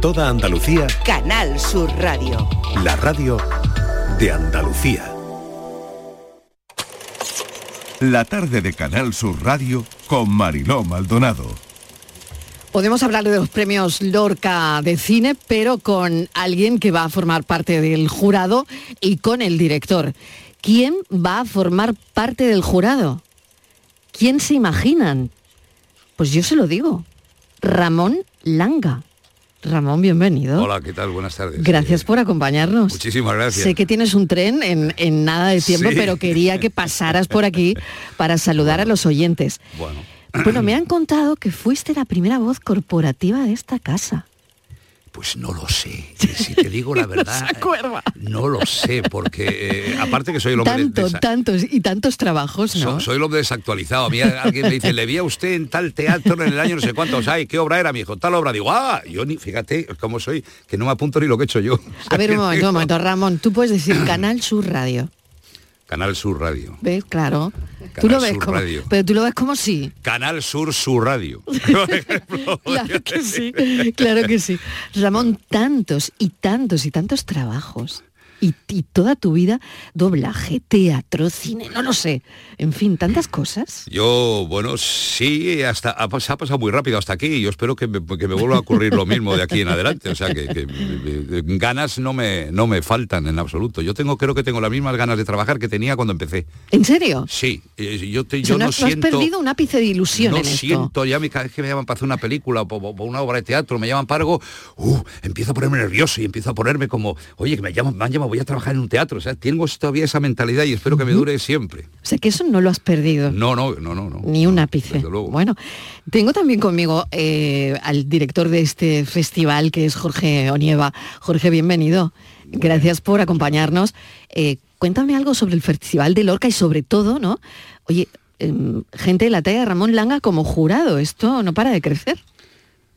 Toda Andalucía. Canal Sur Radio. La radio de Andalucía. La tarde de Canal Sur Radio con Mariló Maldonado. Podemos hablar de los premios Lorca de cine, pero con alguien que va a formar parte del jurado y con el director. ¿Quién va a formar parte del jurado? ¿Quién se imaginan? Pues yo se lo digo. Ramón Langa. Ramón, bienvenido. Hola, ¿qué tal? Buenas tardes. Gracias por acompañarnos. Muchísimas gracias. Sé que tienes un tren en, en nada de tiempo, Sí. pero quería que pasaras por aquí para saludar a los oyentes. Bueno, Bueno, me han contado que fuiste la primera voz corporativa de esta casa. Pues no lo sé. Si te digo la verdad, no lo sé, porque eh, aparte que soy el hombre Tanto, tantos y tantos trabajos, ¿no? so- soy el hombre desactualizado. A mí alguien me dice, le vi a usted en tal teatro en el año no sé cuántos hay, ¿qué obra era? Me dijo, tal obra. Digo, ah, yo ni, fíjate cómo soy, que no me apunto ni lo que he hecho yo. A ver, un momento, un momento, Ramón, tú puedes decir Canal Sur Radio. Canal Sur Radio. ¿Ves? Claro. tú lo ves Sur como, Radio. pero tú lo ves como sí. Canal Sur Sur Radio. Claro que sí, claro que sí. Ramón, tantos y tantos y tantos trabajos. Y, y toda tu vida, doblaje, teatro, cine, no lo sé. En fin, tantas cosas. Yo, bueno, sí, hasta ha, pas- ha pasado muy rápido hasta aquí y yo espero que me, que me vuelva a ocurrir lo mismo de aquí en adelante. O sea, que, que, ganas no me, no me faltan en absoluto. Yo tengo, creo que tengo las mismas ganas de trabajar que tenía cuando empecé. ¿En serio? Sí, yo, te, O yo no, no, has siento... perdido un ápice de ilusión no en esto. siento, ya me, cada vez que me llaman para hacer una película o po- po- una obra de teatro, me llaman para algo, uh, empiezo a ponerme nervioso y empiezo a ponerme como, oye, que me llaman, me han llamado, voy a trabajar en un teatro. O sea, tengo todavía esa mentalidad y espero que me dure siempre. O sea, que eso no lo has perdido. No, no, no, no. no. Ni un ápice. Bueno, tengo también conmigo eh, al director de este festival, que es Jorge Onieva. Jorge, bienvenido. Gracias por acompañarnos. Eh, cuéntame algo sobre el Festival de Lorca y sobre todo, ¿no? Oye, em, gente de la talla de Ramón Langa como jurado, esto no para de crecer.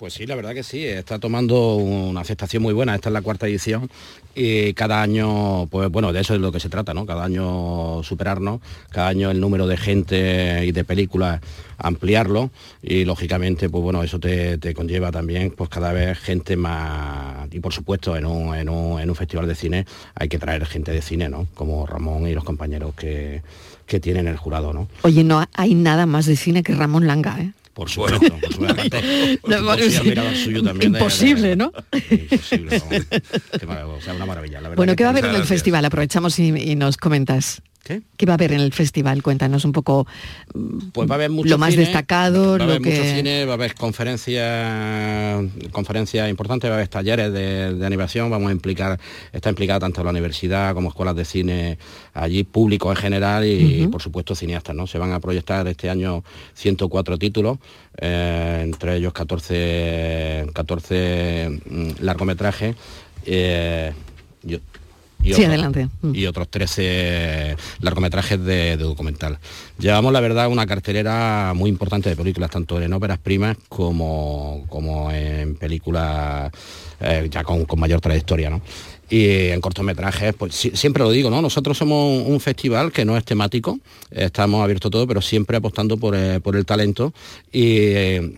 Pues sí, la verdad que sí, está tomando una aceptación muy buena, esta es la cuarta edición y cada año, pues bueno, de eso es lo que se trata, ¿no? Cada año superarnos, cada año el número de gente y de películas ampliarlo y lógicamente, pues bueno, eso te, conlleva también pues cada vez gente más y por supuesto en un, en, un, en un festival de cine hay que traer gente de cine, ¿no? Como Ramón y los compañeros que, que tienen el jurado, ¿no? Oye, no hay nada más de cine que Ramón Langa, ¿eh? Por supuesto, por supuesto. Aparte, No, suyo también de- Imposible, de- ¿no? Imposible, vamos. Qué o sea, una maravilla. La verdad Bueno, ¿qué va a haber en el festival? Aprovechamos y, y nos comentas. ¿Qué? va a haber en el festival? Cuéntanos un poco Pues va a haber mucho lo más cine, destacado, va a lo haber mucho que... cine, va a haber conferencias conferencias importantes, va a haber talleres de, de animación, vamos a implicar, está implicada tanto la universidad como escuelas de cine allí, público en general y por supuesto cineastas, ¿no? Se van a proyectar este año 104 títulos, eh, entre ellos 14, 14 mm, largometrajes. eh, y Sí, otros- adelante. Mm. y otros 13 largometrajes de, de documental. Llevamos, la verdad, una cartelera muy importante de películas, tanto en óperas primas como, como en películas eh, ya con, con mayor trayectoria, ¿no? Y en cortometrajes, pues si- siempre lo digo, ¿no? Nosotros somos un festival que no es temático, estamos abiertos todo, pero siempre apostando por, eh, por el talento y... eh,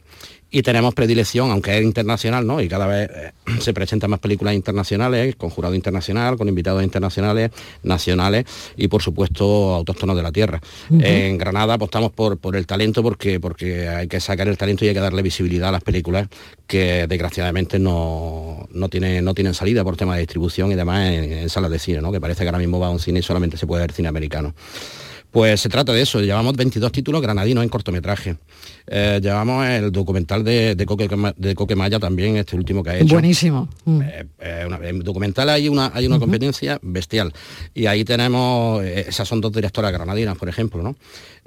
y tenemos predilección, aunque es internacional, ¿no? Y cada vez eh, se presentan más películas internacionales, con jurado internacional, con invitados internacionales, nacionales y por supuesto autóctonos de la tierra. En Granada apostamos por, por el talento porque, porque hay que sacar el talento y hay que darle visibilidad a las películas que desgraciadamente no, no, tienen, no tienen salida por tema de distribución y demás en, en salas de cine, ¿no? Que parece que ahora mismo va a un cine y solamente se puede ver cine americano. Pues se trata de eso, llevamos 22 títulos granadinos en cortometraje. Eh, llevamos el documental de, de, Coque, de Coquemaya también, este último que ha hecho. Buenísimo. Mm. Eh, una- en documental hay una, hay una competencia bestial. Y ahí tenemos, eh, esas son dos directoras granadinas, por ejemplo, ¿no?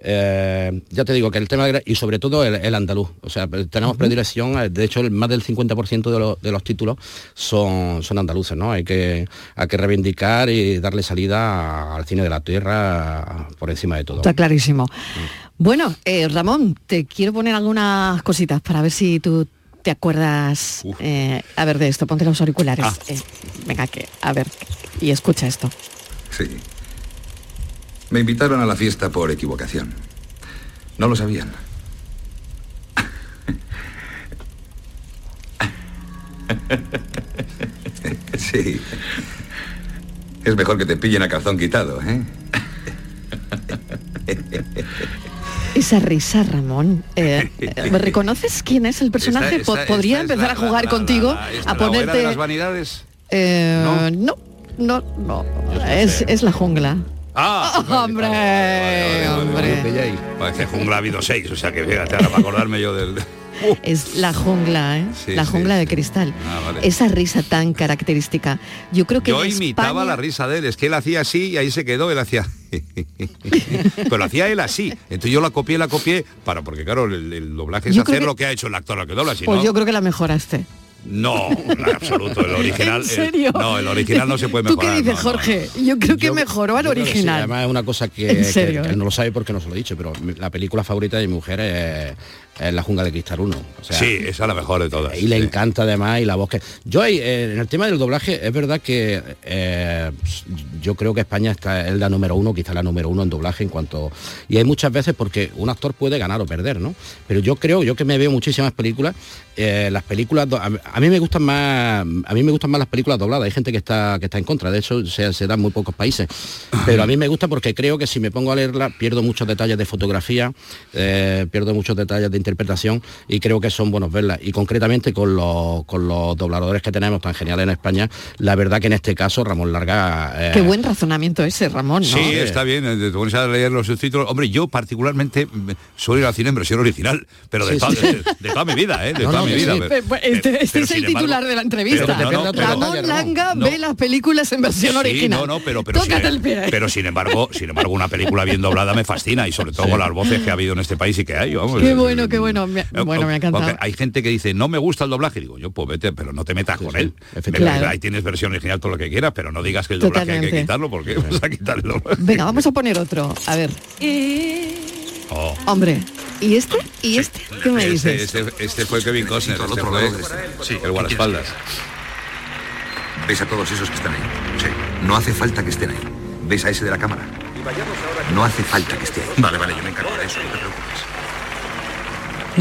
Eh, ya te digo que el tema, y sobre todo el, el andaluz, o sea, tenemos predilección, eh, de hecho el, más del 50% de, los- de los títulos son, son andaluces, ¿no? Hay que, hay que reivindicar y darle salida al cine de la tierra por encima de todo. Está clarísimo. Bueno, eh, Ramón, te quiero poner algunas cositas para ver si tú te acuerdas. eh, a ver, de esto, ponte los auriculares. Ah. Eh, venga, que, a ver, y escucha esto. Sí. Me invitaron a la fiesta por equivocación. No lo sabían. Sí. Es mejor que te pillen a calzón quitado, ¿eh? Esa risa, Ramón. eh, eh, ¿Reconoces quién es el personaje? Esta- Po- esta- Podría esta empezar la- a jugar la- contigo, la- a ponerte... de las vanidades? Eh, ¿No? no, no, no. Es, es la jungla. Ah, hombre, hombre. Parece jungla ha habido seis, o sea que fíjate, ahora para acordarme yo del... Es la jungla, ¿eh? Sí, la sí, jungla de sí. cristal. Ah. Esa risa tan característica. Yo creo que Yo imitaba España- la risa de él, es que él hacía así y ahí se quedó, él hacía... Pero hacía él así. Entonces yo la copié, la copié, para, porque claro, el, el doblaje es Yo hacer que- lo que ha hecho el actor al que dobla, si Pues no... yo creo que la mejoraste. No, en absoluto, el original... ¿En serio? el- no, el original no se puede ¿Tú mejorar. qué dices, no, no, no. Jorge? Yo creo que Yo- mejoró al sí, original. además es una cosa que, ¿En que- serio, que él no lo sabe porque no se lo he dicho, pero la película favorita de mi mujer es, es La Jungla de Cristal 1. O sea, Sí, esa es la mejor de todas. y le sí. encanta además y la voz que yo eh, en el tema del doblaje es verdad que eh, yo creo que España está es la número uno quizá la número uno en doblaje en cuanto y hay muchas veces porque un actor puede ganar o perder no pero yo creo yo que me veo muchísimas películas eh, las películas do- a, mí me gustan más a mí me gustan más las películas dobladas hay gente que está que está en contra de hecho se, se da en muy pocos países pero a mí me gusta porque creo que si me pongo a leerla pierdo muchos detalles de fotografía eh, pierdo muchos detalles de interpretación y creo que son buenos verlas y concretamente con los con los dobladores que tenemos tan geniales en España la verdad que en este caso Ramón Larga eh, Qué buen razonamiento ese, Ramón, ¿no? Sí, está bien, eh, te pones a leer los subtítulos. Hombre, yo particularmente suelo ir al cine en versión original, pero de, Sí, toda, sí. de- de toda mi vida, ¿eh? De No, toda no, mi que vida. sí, pero- Pe- pe- Este, este pero es el embargo- titular de la entrevista. pero no, no, Ramón Langa no. ve las películas en versión Sí, original. no, no, pero, pero, sin, el pie. pero sin embargo, sin embargo, una película bien doblada me fascina y sobre todo con las voces que ha habido en este país y que hay. Vamos, Qué bueno, qué bueno. Me- eh, bueno, me ha encantado. porque hay gente que dice, no me gusta el doblaje. Digo, yo, pues vete, pero no te metas con sí, él. Pero Ahí tienes versión original todo lo que quieras, pero no digas que el doblaje hay que quitarlo porque vas a quitar el doblaje. Venga, vamos a poner otro. A ver. Oh. Hombre, ¿y este? ¿Y este? ¿Qué me Este, dices? este, este fue Kevin Costner, este otro fue este. Sí, el guardaespaldas. ¿Ves a todos esos que están ahí? Sí. No hace falta que estén ahí. ¿Ves a ese de la cámara? No hace falta que esté ahí. Vale, vale, yo me encargo de eso, no te preocupes.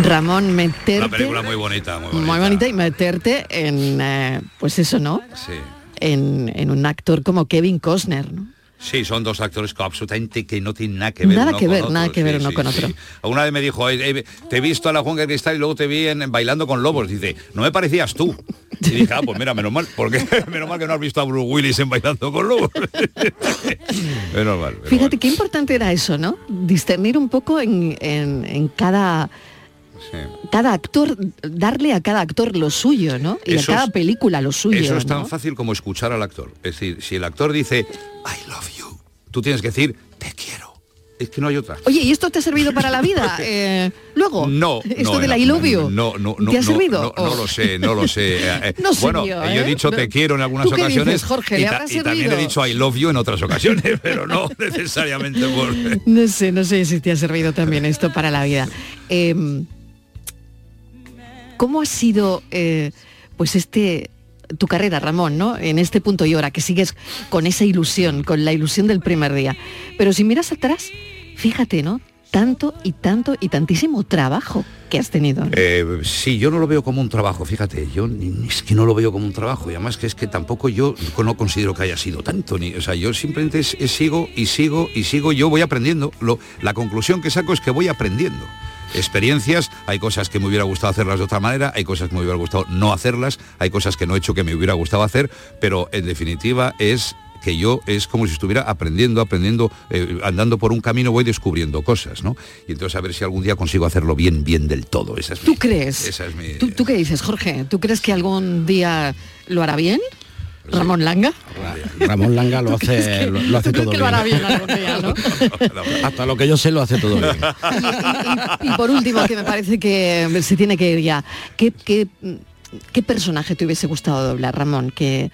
Ramón, meterte... Una película muy bonita, muy bonita. muy bonita y meterte en, eh, pues eso, ¿no? Sí. En, en un actor como Kevin Costner, ¿no? Sí, son dos actores que absolutamente que no tienen nada que ver. Nada uno que ver, nada que ver Sí, uno sí, con sí. otro. Una vez me dijo, "Eh, eh, te he visto a la Juan Cristal y luego te vi en, en bailando con lobos. Dice, no me parecías tú. Y dije, ah, pues mira, menos mal, porque menos mal que no has visto a Bruce Willis en bailando con lobos. menos mal. pero Fíjate qué importante era eso, ¿no? Discernir un poco en, en- en cada, sí. cada actor, darle a cada actor lo suyo, ¿no? Y Eso a cada es- película lo suyo. Eso es ¿no? tan fácil como escuchar al actor. Es decir, si el actor dice, I love you, tú tienes que decir, te quiero. Es que no hay otra. Oye, ¿y esto te ha servido para la vida? Eh, luego, No, esto no, del no, I love you, No, no, no. ¿Te ha no, servido? No, no Oh. lo sé, no lo sé. Eh, eh, No sé bueno, yo, yo he ¿eh? dicho te quiero en algunas ¿Tú qué ocasiones. dices, Jorge? y, ¿Le ta- y también he dicho I love you en otras ocasiones, pero no necesariamente por. No sé, no sé si te ha servido también esto para la vida. Eh, ¿Cómo ha sido eh, pues este tu carrera, Ramón, ¿no? En este punto y hora, que sigues con esa ilusión, con la ilusión del primer día. Pero si miras atrás, fíjate, ¿no? Tanto y tanto y tantísimo trabajo que has tenido. Eh, sí, yo no lo veo como un trabajo, fíjate, yo es que no lo veo como un trabajo y además que es que tampoco yo no considero que haya sido tanto, o sea, yo simplemente sigo y sigo y sigo, yo voy aprendiendo, la conclusión que saco es que voy aprendiendo. Experiencias, hay cosas que me hubiera gustado hacerlas de otra manera, hay cosas que me hubiera gustado no hacerlas, hay cosas que no he hecho que me hubiera gustado hacer, pero en definitiva es que yo es como si estuviera aprendiendo, aprendiendo, eh, andando por un camino voy descubriendo cosas, ¿no? Y entonces a ver si algún día consigo hacerlo bien, bien del todo. Esa es ¿Tú mi- crees? Esa es mi... ¿Tú, tú qué dices, Jorge? ¿Tú crees que algún día lo hará bien? Ramón Langa. Ramón Langa lo ¿Tú crees hace, que- lo, lo hace todo bien. lo hará bien algún día, ¿no? Hasta lo que yo sé lo hace todo bien. Y por último, que me parece que se tiene que ir ya, ¿qué, qué, qué personaje te hubiese gustado doblar, Ramón? Que,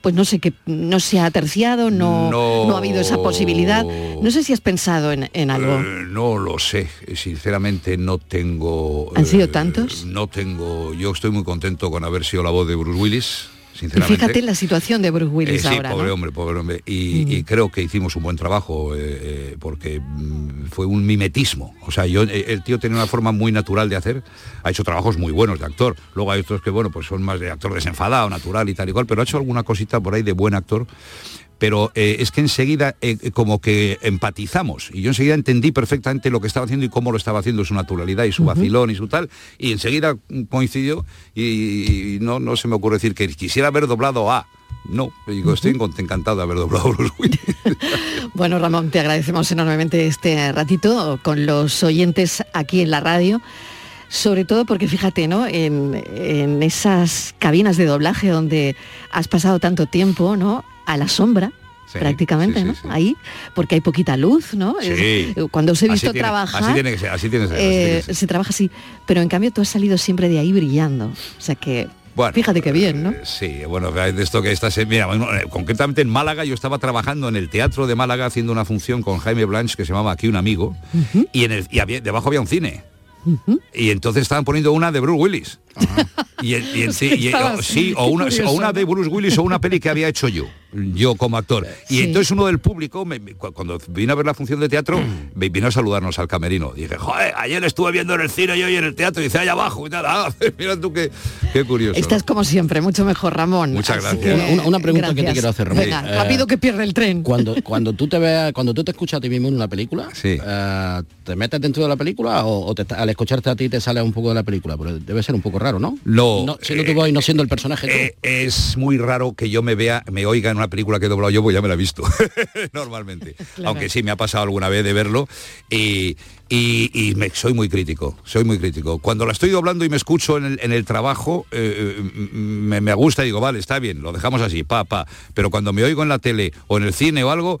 pues no sé, que no se ha terciado, no, No. no ha habido esa posibilidad. No sé si has pensado en, en algo. Eh, no lo sé, sinceramente no tengo... ¿Han sido eh, tantos? No tengo... Yo estoy muy contento con haber sido la voz de Bruce Willis, Y sinceramente. fíjate la situación de Bruce Willis Eh, sí, ahora, pobre ¿no? hombre, pobre hombre. Y, Mm. y creo que hicimos un buen trabajo eh, eh, porque mm, fue un mimetismo. O sea, yo, el tío tiene una forma muy natural de hacer. Ha hecho trabajos muy buenos de actor. Luego hay otros que, bueno, pues son más de actor desenfadado, natural y tal y cual, pero ha hecho alguna cosita por ahí de buen actor. Pero eh, es que enseguida eh, eh, como que empatizamos y yo enseguida entendí perfectamente lo que estaba haciendo y cómo lo estaba haciendo, su naturalidad y su vacilón y su tal, y enseguida coincidió y, y no, no se me ocurre decir que quisiera haber doblado a... No, digo, estoy encantado de haber doblado Willis. Bueno, Ramón, te agradecemos enormemente este ratito con los oyentes aquí en la radio. Sobre todo porque fíjate, ¿no? En, en esas cabinas de doblaje donde has pasado tanto tiempo, ¿no? A la sombra. Sí, prácticamente, sí, ¿no? sí. Ahí, porque hay poquita luz, ¿no? Cuando os he Así visto tiene- trabajar, así tiene que ser, así tiene que ser, así tiene eh, que ser. se trabaja así, pero en cambio tú has salido siempre de ahí brillando. O sea que, Bueno, fíjate qué bien, ¿no? Eh, Sí, bueno, de esto que estás, mira, bueno, eh, concretamente en Málaga yo estaba trabajando en el Teatro de Málaga haciendo una función con Jaime Blanche que se llamaba Aquí un amigo y en el y había, debajo había un cine. Y entonces estaban poniendo una de Bruce Willis. Y, en- y en- sí, y- Estabas- sí, o una, o de Bruce Willis o una peli que había hecho yo, yo como actor. Y Sí. entonces uno del público, me- me- cu- cuando vino a ver la función de teatro, me vino a saludarnos al camerino. Dije, joder, ayer estuve viendo en el cine y hoy en el teatro, y dice, allá abajo y tal. Ah, mira tú qué, qué curioso. ¿no? Estás como siempre, mucho mejor, Ramón. Muchas Así gracias. que, Una- una pregunta que te quiero hacer, Ramón. Venga, Eh, rápido que pierde el tren. Cuando, cuando tú te veas, cuando tú te escuchas a ti mismo en una película, Sí. eh, ¿te metes dentro de la película o, o te- al escucharte a ti te sale un poco de la película? Pero debe ser un poco raro, ¿no? No, siendo eh, tu voz y no siendo el personaje. Eh, es muy raro que yo me vea, me oiga en una película que he doblado yo, pues ya me la he visto, normalmente. Aunque sí me ha pasado alguna vez de verlo y, y- y me- soy muy crítico, soy muy crítico. Cuando la estoy doblando y me escucho en el, en el trabajo, eh, eh, me, me gusta y digo, vale, está bien, lo dejamos así, pa, pa. Pero cuando me oigo en la tele o en el cine o algo,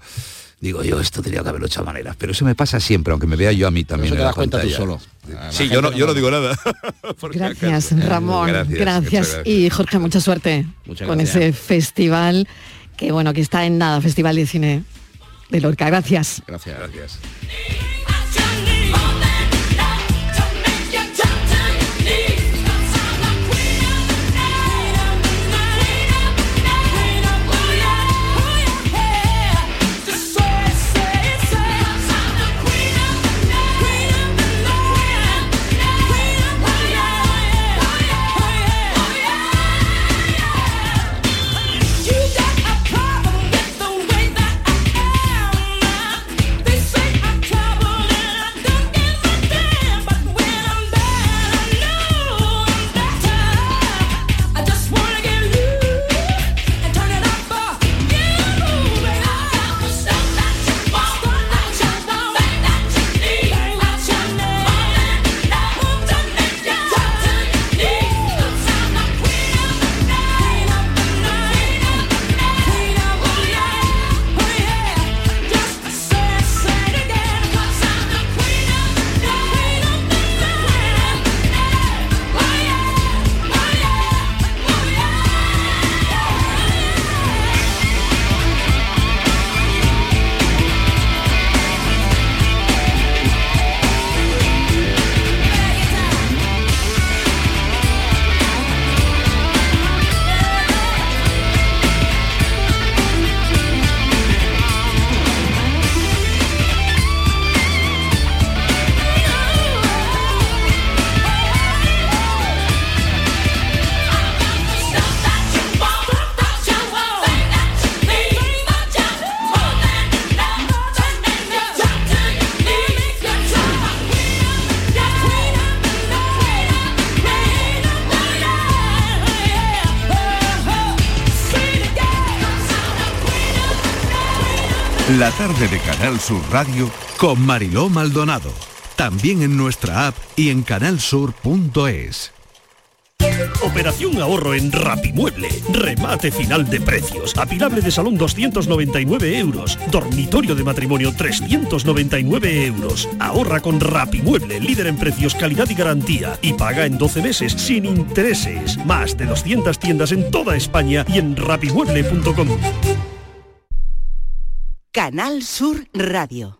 digo yo, esto tenía que haberlo hecho a maneras. Pero eso me pasa siempre, aunque me vea yo a mí también. eso te en la das cuenta tú solo. La Sí, gente yo no, yo digo nada. Gracias, acaso. Ramón. Gracias, Gracias. muchas gracias. Y Jorge, mucha suerte Muchas con gracias. ese festival que bueno, que está en nada, Festival de Cine de Lorca. Gracias. Gracias. Gracias. La tarde de Canal Sur Radio con Mariló Maldonado. También en nuestra app y en canalsur.es. Operación ahorro en Rapimueble. Remate final de precios. Apilable de salón 299 euros. Dormitorio de matrimonio 399 euros. Ahorra con Rapimueble, líder en precios, calidad y garantía. Y paga en 12 meses sin intereses. Más de 200 tiendas en toda España y en rapimueble.com. Canal Sur Radio.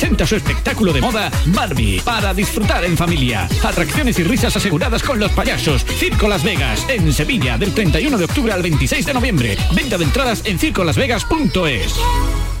presenta su espectáculo de moda Barbie para disfrutar en familia. Atracciones y risas aseguradas con los payasos. Circo Las Vegas en Sevilla del 31 de octubre al 26 de noviembre. Venta de entradas en circolasvegas.es.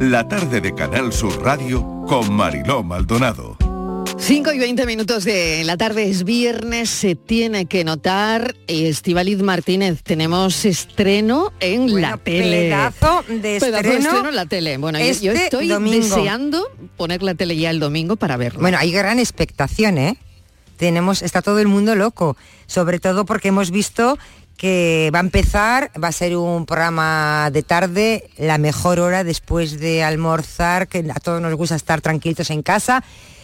La tarde de Canal Sur Radio con Mariló Maldonado. 5 y 20 minutos de la tarde es viernes, se tiene que notar. Estivaliz Martínez, tenemos estreno en la tele. Pedazo de estreno. en la tele. Bueno, yo- yo, este estoy domingo. deseando poner la tele ya el domingo para verlo. Bueno, hay gran expectación, ¿eh? Tenemos, está todo el mundo loco, sobre todo porque hemos visto que va a empezar, va a ser un programa de tarde, la mejor hora después de almorzar, que a todos nos gusta estar tranquilos en casa,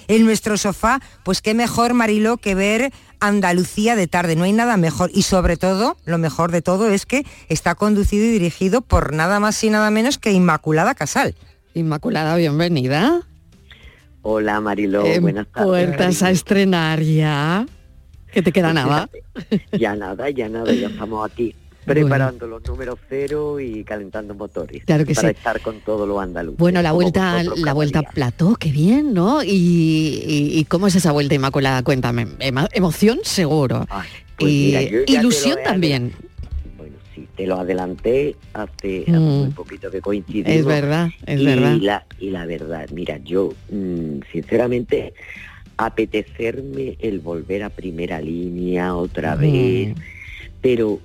en nuestro sofá, pues qué mejor, Marilo, que ver Andalucía de tarde, no hay nada mejor. Y sobre todo, lo mejor de todo es que está conducido y dirigido por nada más y nada menos que Inmaculada Casal. Inmaculada, bienvenida. Hola Mariló, En buenas tardes. puertas a estrenar ya. Que te queda nada. Ya nada, ya nada, ya estamos aquí preparando los números cero y calentando motores Claro que para sí. estar con todo lo andaluz. Bueno, la vuelta, la vuelta día. plató, qué bien, ¿no? Y, y- y cómo es esa vuelta Inmaculada? Cuéntame. Emoción seguro. pues y mira, ilusión también. Sí, te lo adelanté hace, hace Mm. muy poquito que coincidimos. Es verdad, es y verdad. La, y la verdad, mira, yo mm, sinceramente apetecerme el volver a primera línea otra Mm. vez, pero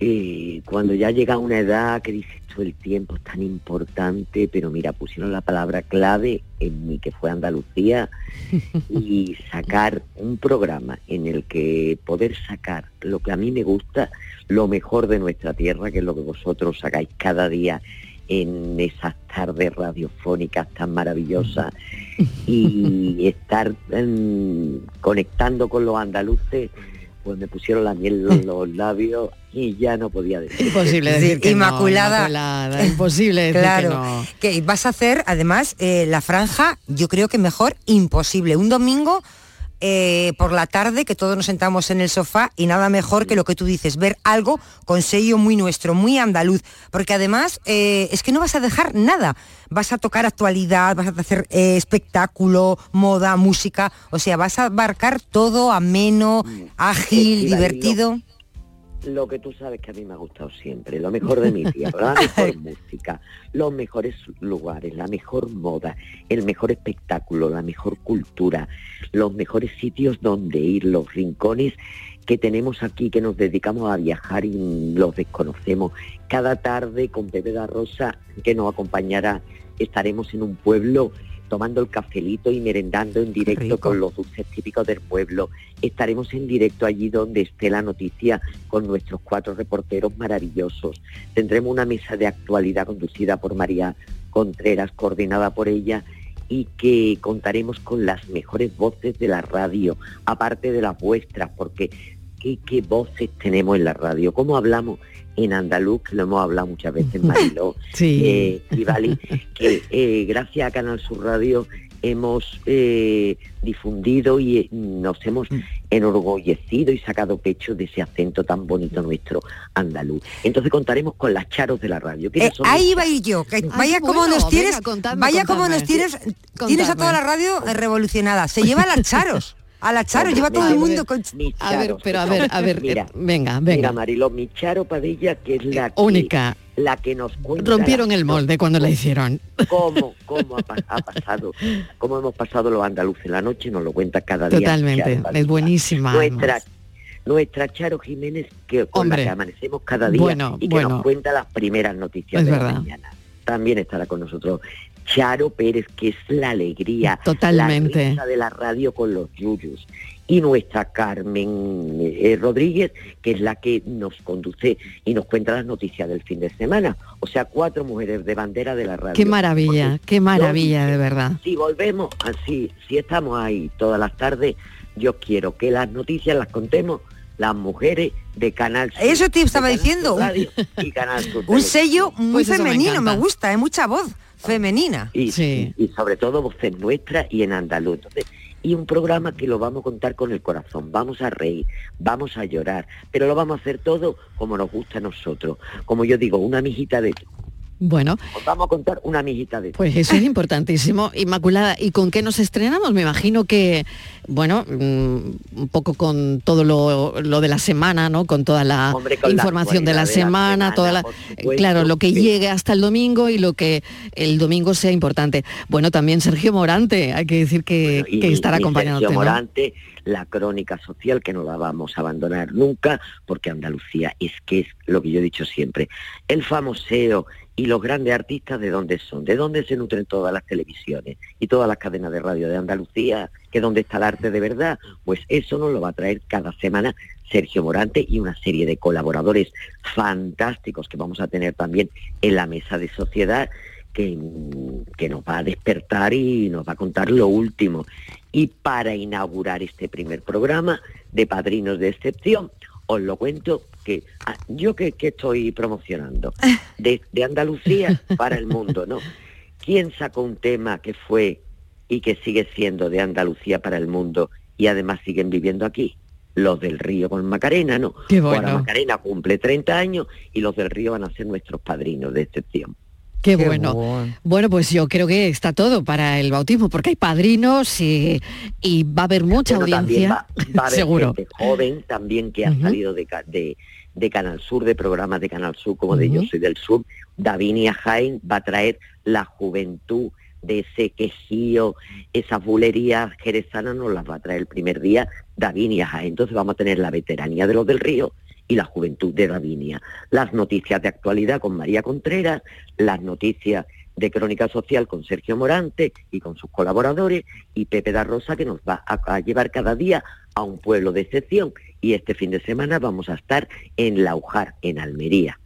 eh, cuando ya llega una edad que dices tú el tiempo es tan importante, pero mira, pusieron la palabra clave en mí que fue Andalucía y sacar un programa en el que poder sacar lo que a mí me gusta, lo mejor de nuestra tierra, que es lo que vosotros sacáis cada día en esas tardes radiofónicas tan maravillosas y estar em, conectando con los andaluces, pues me pusieron la miel en los labios y ya no podía decir. Imposible Sí, decir que no, Inmaculada. Inmaculada, imposible decir claro, que no. que vas a hacer además eh, la franja, yo creo que mejor imposible. Un domingo eh, por la tarde que todos nos sentamos en el sofá y nada mejor que lo que tú dices, ver algo con sello muy nuestro, muy andaluz, porque además eh, es que no vas a dejar nada. Vas a tocar actualidad, vas a hacer eh, espectáculo, moda, música, o sea, vas a abarcar todo ameno, ágil, Estivali, lo- divertido. Lo que tú sabes que a mí me ha gustado siempre, lo mejor de mi tierra, la mejor música, los mejores lugares, la mejor moda, el mejor espectáculo, la mejor cultura, los mejores sitios donde ir, los rincones que tenemos aquí, que nos dedicamos a viajar y los desconocemos. Cada tarde con Pepe da Rosa, que nos acompañará, estaremos en un pueblo tomando el cafelito y merendando en directo con los dulces típicos del pueblo. Estaremos en directo allí donde esté la noticia con nuestros cuatro reporteros maravillosos. Tendremos una mesa de actualidad conducida por María Contreras, coordinada por ella y que contaremos con las mejores voces de la radio, aparte de las vuestras, porque qué, qué voces tenemos en la radio, cómo hablamos en andaluz, que lo hemos hablado muchas veces, Mariló Sí. eh, y Vali, que eh, gracias a Canal Sur Radio hemos eh, difundido y eh, nos hemos enorgullecido y sacado pecho de ese acento tan bonito nuestro andaluz. Entonces contaremos con las charos de la radio. Eh, son ahí va y yo, que vaya como bueno, nos tienes, venga, contadme, vaya como nos tienes, tienes a toda la radio revolucionada. Se lleva a las charos, a charos, Hombre, lleva todo el mundo con... mis A ver, charos, pero a que ver, a ver, mira, eh, venga, Mira, venga. Mariló, mi Charo Padilla, que es la que, Única. la que nos cuenta Rompieron el molde cuando la hicieron. cómo, cómo ha, pa- ha pasado, cómo hemos pasado los andaluces la noche, nos lo cuenta cada día. Totalmente, Charo es buenísima. Nuestra, además. nuestra Charo Jiménez, que con Hombre. la que amanecemos cada día Bueno, y que bueno. nos cuenta las primeras noticias Es de verdad. la mañana. También estará con nosotros Charo Pérez, que es la alegría, Totalmente. la risa de la radio con los yuyus. Y nuestra Carmen eh, Rodríguez, que es la que nos conduce y nos cuenta las noticias del fin de semana. O sea, cuatro mujeres de bandera de la radio. Qué maravilla, qué maravilla, de verdad. Si volvemos así, si estamos ahí todas las tardes, yo quiero que las noticias las contemos las mujeres de Canal Sur. Eso te estaba diciendo, un- Radio y Canal Sur Un sello muy Pues me femenino, me, gusta, hay mucha voz femenina. y, y sobre todo voces nuestras y en andaluz. Entonces, y un programa que lo vamos a contar con el corazón, vamos a reír, vamos a llorar, pero lo vamos a hacer todo como nos gusta a nosotros. Como yo digo, una mijita de Bueno, os vamos a contar una mijita de pues eso es importantísimo. Inmaculada, ¿y con qué nos estrenamos? Me imagino que, bueno, mm, un poco con todo lo, lo de la semana, ¿no? Con toda la Hombre, con la información de la semana, toda la, supuesto, claro, lo que sí. llegue hasta el domingo y lo que el domingo sea importante. Bueno, también Sergio Morante, hay que decir que, y que mi- estará acompañándote, Sergio ¿no? Morante, la crónica social que no la vamos a abandonar nunca, porque Andalucía es que es lo que yo he dicho siempre. El famoseo y los grandes artistas de dónde son, de dónde se nutren todas las televisiones y todas las cadenas de radio de Andalucía, que dónde está el arte de verdad, pues eso nos lo va a traer cada semana Sergio Morante y una serie de colaboradores fantásticos que vamos a tener también en la mesa de sociedad que, mm, que nos va a despertar y nos va a contar lo último. Y para inaugurar este primer programa de Padrinos de Excepción, os lo cuento que ah, yo que, que estoy promocionando de, de Andalucía para el mundo, ¿no? ¿Quién sacó un tema que fue y que sigue siendo de Andalucía para el mundo y además siguen viviendo aquí? Los del Río con Macarena, ¿no? Qué Ahora bueno. Macarena cumple 30 años y los del Río van a ser nuestros padrinos de excepción. Qué, bueno. bueno. pues yo creo que está todo para el bautismo, porque hay padrinos y, y va a haber mucha Bueno, audiencia. va, va a haber Seguro. gente joven también que ha salido de, ca- de, de Canal Sur, de programas de Canal Sur, como de Yo. Soy del Sur. Davinia Jaén va a traer la juventud de ese quejío, esas bulerías jerezanas nos las va a traer el primer día Davinia Jaén. Entonces vamos a tener la veteranía de los del río y la juventud de Davinia. Las noticias de actualidad con María Contreras, las noticias de Crónica Social con Sergio Morante y con sus colaboradores y Pepe da Rosa que nos va a, a llevar cada día a un pueblo de excepción y este fin de semana vamos a estar en Laujar, en Almería.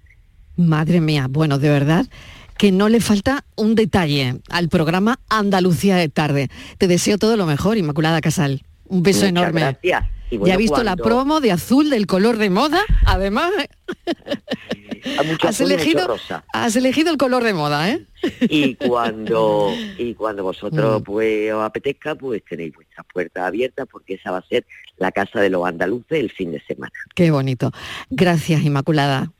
Madre mía, bueno, de verdad que no le falta un detalle al programa Andalucía de tarde. Te deseo todo lo mejor, Inmaculada Casal. Un beso Muchas enorme. gracias. Y ya he visto la promo de azul del color de moda, además. A mucho has elegido, rosa. has elegido el color de moda, ¿eh? Y cuando y cuando Mm. vosotros pues os apetezca, pues tenéis vuestras puertas abiertas porque esa va a ser la casa de los andaluces el fin de semana. Qué bonito. Gracias, Inmaculada.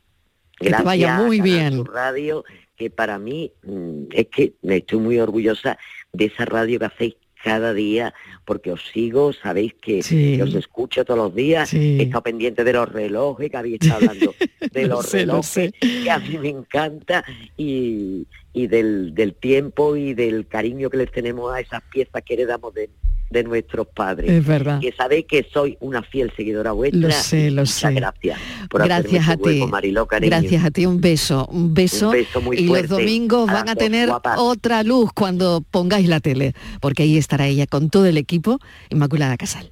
Que te Gracias vaya muy bien. Radio, que para mí mm, es que me estoy muy orgullosa de esa radio que hacéis cada día, porque os sigo, sabéis que, Sí. que os escucho todos los días, Sí. he estado pendiente de los relojes, que habéis estado hablando de Lo los lo relojes, que a mí me encanta, y, y del, del tiempo y del cariño que les tenemos a esas piezas que heredamos de, de nuestros padres. Es verdad. Que sabéis que soy una fiel seguidora vuestra. Lo sé, lo Muchas sé. gracias. por Gracias a ti. hueco, Mariló. Gracias a ti, un beso, un beso. Un beso muy y fuerte los domingos a van a tener guapas. otra luz cuando pongáis la tele, porque ahí estará ella con todo el equipo, Inmaculada Casal.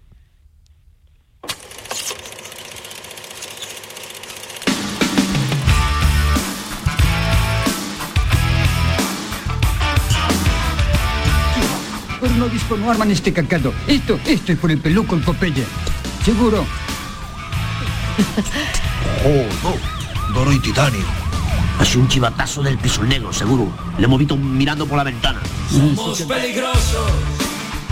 Pero no dispono arma neste cacado. Esto, esto es por el peluco el Popeye. Seguro. Oh, Doro y titanio. Ha sido un chivatazo del piso negro, seguro. Le hemos visto mirando por la ventana. Somos peligrosos.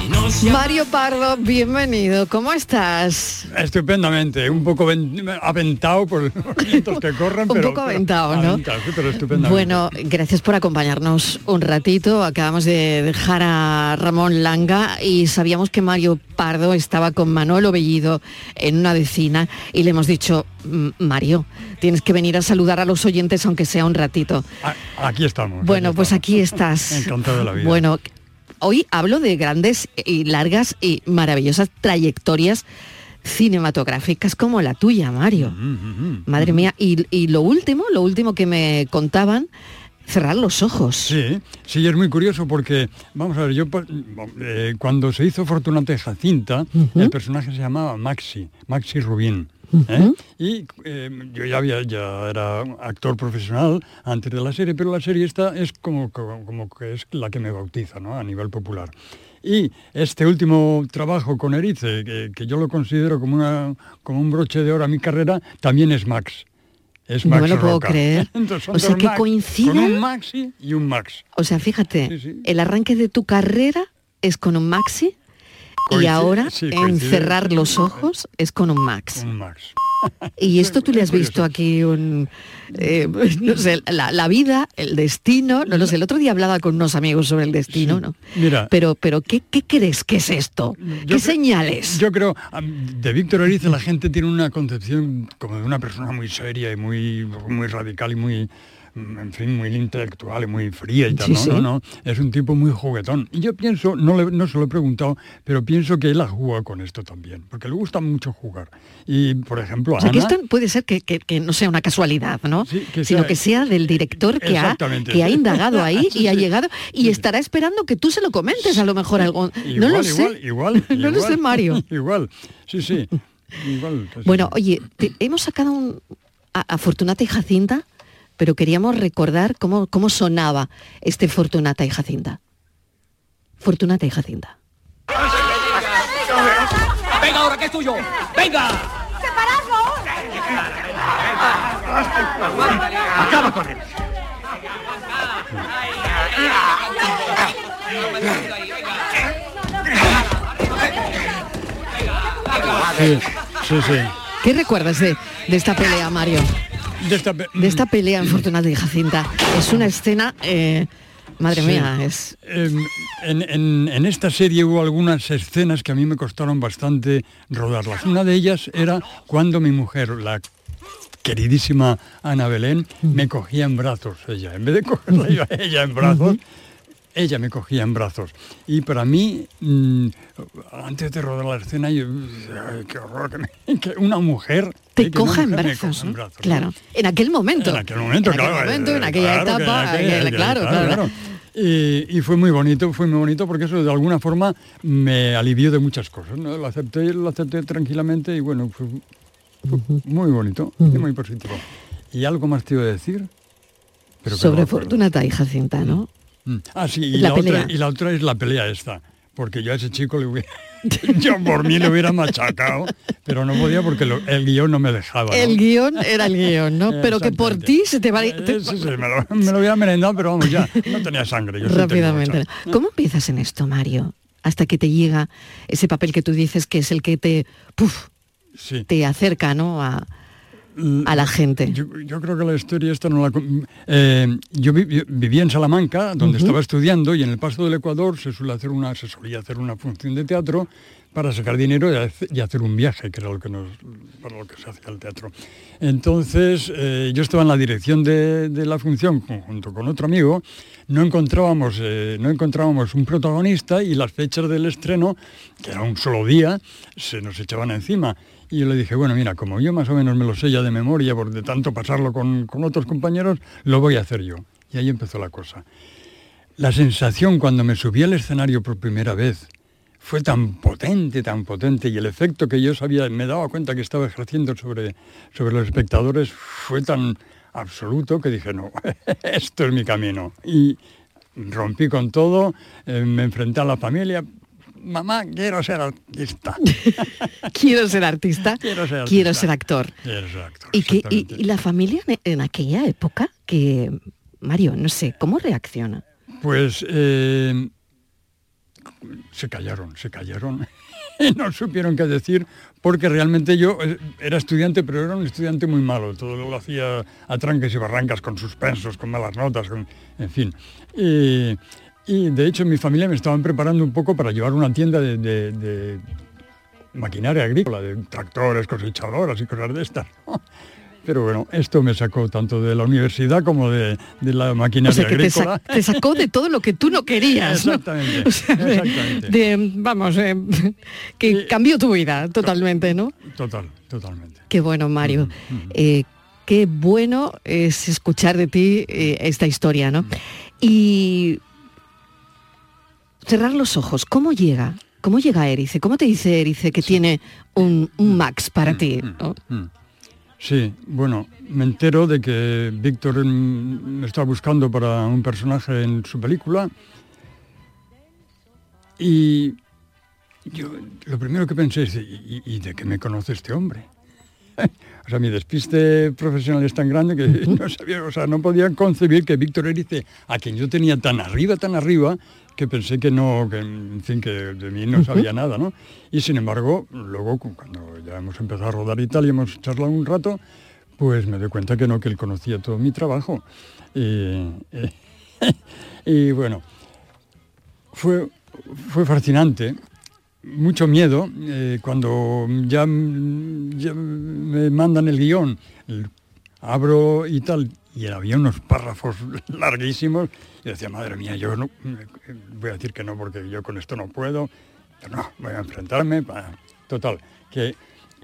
Mario Pardo, bienvenido, ¿cómo estás? Estupendamente, un poco ven- aventado por los vientos que corren, Un pero... poco pero- aventado, ¿no? aventado, sí, pero estupendamente. Bueno, gracias por acompañarnos un ratito. Acabamos de dejar a Ramón Langa y sabíamos que Mario Pardo estaba con Manolo Bellido en una vecina y le hemos dicho, "Mm, Mario, tienes que venir a saludar a los oyentes aunque sea un ratito. Aquí estamos. Bueno, pues aquí estás. Encantado de la vida. Bueno, hoy hablo de grandes y largas y maravillosas trayectorias cinematográficas como la tuya, Mario. Madre mía, y, y lo último, lo último que me contaban, cerrar los ojos. Sí, sí, es muy curioso porque, vamos a ver, yo eh, cuando se hizo Fortunata y Jacinta, el personaje se llamaba Maxi, Maxi Rubín. ¿Eh? Y eh, yo ya había, ya era actor profesional antes de la serie, pero la serie esta es como, como, como que es la que me bautiza, ¿no? A nivel popular. Y este último trabajo con Erice, que, que yo lo considero como, una, como un broche de oro a mi carrera, también es Max. Es No me lo puedo Roca. creer. Entonces O sea que Max, coincide- Con un Maxi y un Max. O sea, fíjate, el arranque de tu carrera es con un maxi y ahora sí, en coincide- cerrar los ojos es con un max. Un Max. Y esto tú le has visto aquí un, eh, no sé, la, la vida, el destino, no lo sé. El otro día hablaba con unos amigos sobre el destino, ¿no? Mira, Pero, pero ¿qué, qué crees que es esto? ¿Qué señales? Yo creo, de Víctor Erice la gente tiene una concepción como de una persona muy seria y muy, muy radical y muy, en fin, muy intelectual y muy fría y tal, Sí, ¿no? sí. No, no, es un tipo muy juguetón. Y yo pienso, no, le- no se lo he preguntado, pero pienso que él ha jugado con esto también, porque le gusta mucho jugar. Y, por ejemplo, O sea, que Ana... esto puede ser que, que- que no sea una casualidad, ¿no? que Sino que sea del director que ha, que ha indagado ahí Sí, y ha sí. llegado y estará esperando que tú se lo comentes a lo mejor algo. no lo Igual, sé. igual, igual, no lo igual. sé, Mario. Igual, sí, sí. Igual. sí, Bueno, oye, te- hemos sacado un, a, a Fortunata y Jacinta, pero queríamos recordar cómo, cómo sonaba este Fortunata y Jacinta. Fortunata y Jacinta. ¡Venga ahora que es tuyo! ¡Venga! Acaba con él. Sí, sí, sí. ¿Qué recuerdas de, de esta pelea, Mario? De esta, pe- De esta pelea en Fortunata y Jacinta. Es una escena, eh, madre Sí. mía, es... Em, En, en- en esta serie hubo algunas escenas que a mí me costaron bastante rodarlas. Una de ellas era cuando mi mujer, la queridísima Ana Belén, me cogía en brazos ella. En vez de cogerla yo a ella en brazos, ella me cogía en brazos. Y para mí, mm, antes de rodar la escena, yo, ay, qué horror, que, me- que una mujer... Te eh, coja en brazos, en ¿no? Claro, en aquel momento. En aquel momento, En aquel momento, eh, en aquella claro etapa, en claro, claro. Y, y fue muy bonito, fue muy bonito porque eso de alguna forma me alivió de muchas cosas. ¿no? Lo acepté, lo acepté tranquilamente y bueno, fue, fue muy bonito y muy positivo. ¿Y algo más te iba a decir? Pero Sobre. Fortunata y Jacinta, ¿no? Mm. Ah, sí, y La la, otra, y la otra es la pelea esta. Porque yo a ese chico le hubiera... yo por mí le hubiera machacado, pero no podía porque lo- el guion no me dejaba. ¿no? El guion era el guion, ¿no? Pero que por ti se te va... te- Eh, sí, sí, me, lo, me lo hubiera merendado, pero vamos, ya, no tenía sangre. Yo Rápidamente. ¿Cómo empiezas en esto, Mario? Hasta que te llega ese papel que tú dices que es el que te, te acerca, ¿no? A, a la gente? Yo, yo creo que la historia esta no la... eh, yo, vi- yo vivía en Salamanca, donde estaba estudiando, y en el Paso del Ecuador se suele hacer una, se solía hacer una función de teatro para sacar dinero y hace- y hacer un viaje, que era lo que nos, para lo que se hacía el teatro. Entonces, eh, yo estaba en la dirección de, de la función junto con otro amigo, no encontrábamos, eh, no encontrábamos un protagonista y las fechas del estreno, que era un solo día, se nos echaban encima. Y yo le dije, bueno, mira, como yo más o menos me lo sé ya de memoria, por de tanto pasarlo con, con otros compañeros, lo voy a hacer yo. Y ahí empezó la cosa. La sensación cuando me subí al escenario por primera vez fue tan potente, tan potente, y el efecto que yo sabía, me daba cuenta que estaba ejerciendo sobre, sobre los espectadores fue tan absoluto que dije, no, esto es mi camino. Y rompí con todo, eh, me enfrenté a la familia, mamá, quiero ser artista. Quiero ser artista, Quiero ser quiero artista. ser actor. Quiero ser actor. ¿Y, que, y, y la familia en, aquella época, que, Mario, no sé, ¿cómo reacciona? Pues eh, se callaron, se callaron. Y no supieron qué decir, porque realmente yo eh, era estudiante, pero era un estudiante muy malo. Todo lo hacía a tranques y barrancas, con suspensos, con malas notas, con- en fin. Y, y, de hecho mi familia me estaban preparando un poco para llevar una tienda de, de- de maquinaria agrícola, de tractores, cosechadoras y cosas de estas. Pero bueno, esto me sacó tanto de la universidad como de, de la O maquinaria sea, que te, agrícola. sa- te sacó de todo lo que tú no querías. ¿no? Exactamente, O sea, de- exactamente. de, vamos, eh, que cambió tu vida totalmente, ¿no? Total, totalmente. Qué bueno, Mario. Eh, qué bueno es escuchar de ti eh, esta historia, ¿no? Y cerrar los ojos, ¿cómo llega? ¿Cómo llega Erice? ¿Cómo te dice Erice que tiene un, un Max para ti? ¿no? Mm. Sí, bueno, me entero de que Víctor mm, me está buscando para un personaje en su película y yo lo primero que pensé es, ¿y, y de qué me conoce este hombre? O sea, mi despiste profesional es tan grande que no sabía, o sea, no podía concebir que Víctor Erice, a quien yo tenía tan arriba, tan arriba, que pensé que no, que en fin, que de mí no sabía nada, ¿no? Y sin embargo, luego cu- cuando ya hemos empezado a rodar y tal y hemos charlado un rato, pues me doy cuenta que no, que él conocía todo mi trabajo. Y, y bueno, fue, fue fascinante, mucho miedo eh, cuando ya, ya me mandan el guion, el- abro y tal, y había unos párrafos larguísimos, y decía, madre mía, yo no, voy a decir que no porque yo con esto no puedo, pero no, voy a enfrentarme, pa- total, que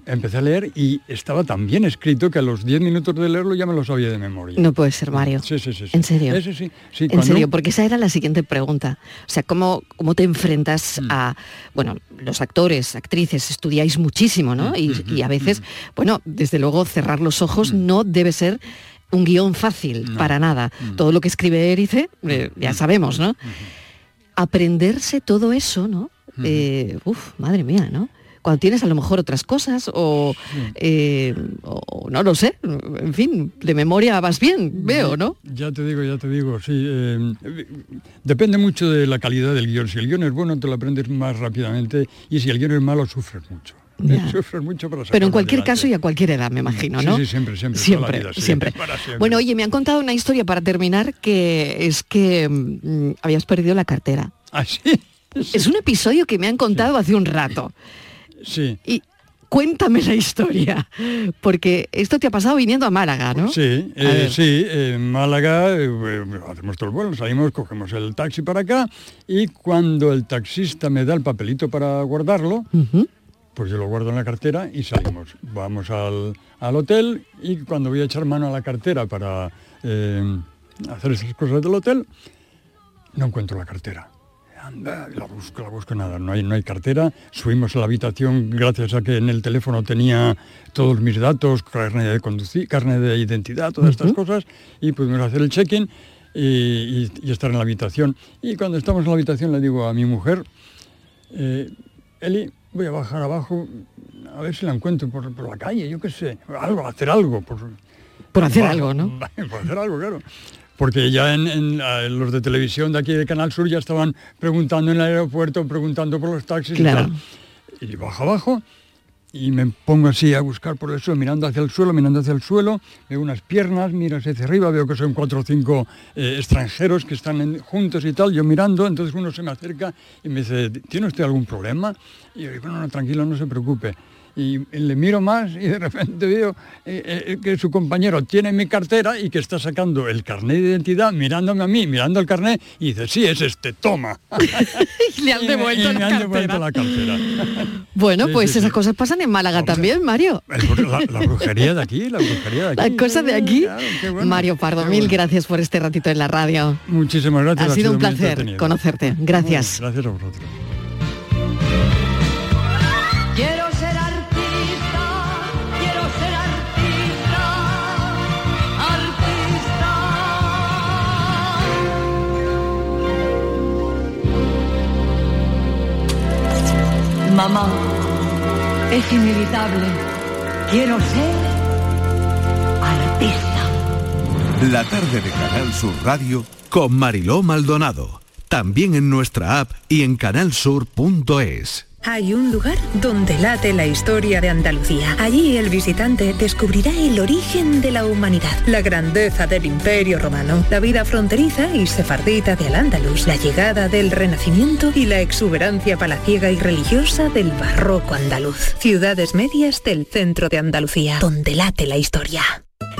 empecé a leer y estaba tan bien escrito que a los 10 minutos de leerlo ya me lo sabía de memoria. No puede ser, Mario. Sí, sí, sí. sí. ¿En serio? Ese sí, sí, en serio, porque esa era la siguiente pregunta. O sea, ¿cómo, cómo te enfrentas Mm. a, bueno, los actores, actrices, estudiáis muchísimo, Mm, ¿no? Y, y a veces, bueno, desde luego cerrar los Mm. ojos no debe ser un guion fácil, para nada. Mm. Todo lo que escribe Erice, eh, ya sabemos, ¿no? Aprenderse todo eso, ¿no? Eh, uf, madre mía, ¿no? Cuando tienes a lo mejor otras cosas o, eh, o no lo sé, en fin, de memoria vas bien, veo, ¿no? Ya te digo, ya te digo, sí. depende mucho de la calidad del guion. Si el guion es bueno, te lo aprendes más rápidamente y si el guion es malo, sufres mucho. Ya. Sufres mucho para Pero en cualquier adelante. caso y a cualquier edad, me imagino, Sí, ¿no? sí, siempre, siempre, la Siempre, vida, sí, siempre. siempre. Bueno, oye, me han contado una historia para terminar que es que mm, habías perdido la cartera. ¿Ah, sí? Es un episodio que me han contado hace un rato. Sí. Y cuéntame la historia, porque esto te ha pasado viniendo a Málaga, ¿no? Sí, eh, sí, en Málaga eh, bueno, hacemos todo el vuelo, salimos, cogemos el taxi para acá y cuando el taxista me da el papelito para guardarlo, pues yo lo guardo en la cartera y salimos. Vamos al, al hotel y cuando voy a echar mano a la cartera para eh, hacer esas cosas del hotel, no encuentro la cartera. Anda, la busco, la busco, nada, no hay, no hay cartera. Subimos a la habitación gracias a que en el teléfono tenía todos mis datos, carne de conducir, carne de identidad, todas estas cosas, y pudimos hacer el check-in y, y- y estar en la habitación. Y cuando estamos en la habitación le digo a mi mujer, eh, Eli, voy a bajar abajo a ver si la encuentro por, por la calle, yo qué sé, algo, hacer algo. Por, Por hacer Bajo, algo, ¿no? por hacer algo, claro. Porque ya en, en, los de televisión de aquí de Canal Sur ya estaban preguntando en el aeropuerto, preguntando por los taxis Claro. y tal. Y bajo abajo y me pongo así a buscar por el suelo, mirando hacia el suelo, mirando hacia el suelo, veo unas piernas, miro hacia arriba, veo que son cuatro o cinco eh, extranjeros que están juntos y tal, yo mirando, entonces uno se me acerca y me dice, ¿tiene usted algún problema? Y yo digo, no, no, tranquilo, no se preocupe. Y le miro más y de repente veo eh, eh, que su compañero tiene mi cartera y que está sacando el carnet de identidad, mirándome a mí, mirando el carnet, y dice, sí, es este, toma. Y le han devuelto y la me han devuelto cartera. la cartera. Bueno, Sí, pues sí, esas sí. cosas pasan en Málaga también, Mario. La, la brujería de aquí, la brujería de aquí. Las cosas de aquí. Claro, qué bueno, Mario Pardo, mil gracias por este ratito en la radio. Muchísimas gracias. Ha sido un muy placer entretenido. conocerte. Gracias. Gracias a vosotros. Mamá, es inevitable. Quiero ser artista. La tarde de Canal Sur Radio con Mariló Maldonado. También en nuestra app y en canalsur.es. Hay un lugar donde late la historia de Andalucía. Allí el visitante descubrirá el origen de la humanidad, la grandeza del imperio romano, la vida fronteriza y sefardita de Al-Ándalus, la llegada del Renacimiento y la exuberancia palaciega y religiosa del barroco andaluz. Ciudades medias del centro de Andalucía, donde late la historia.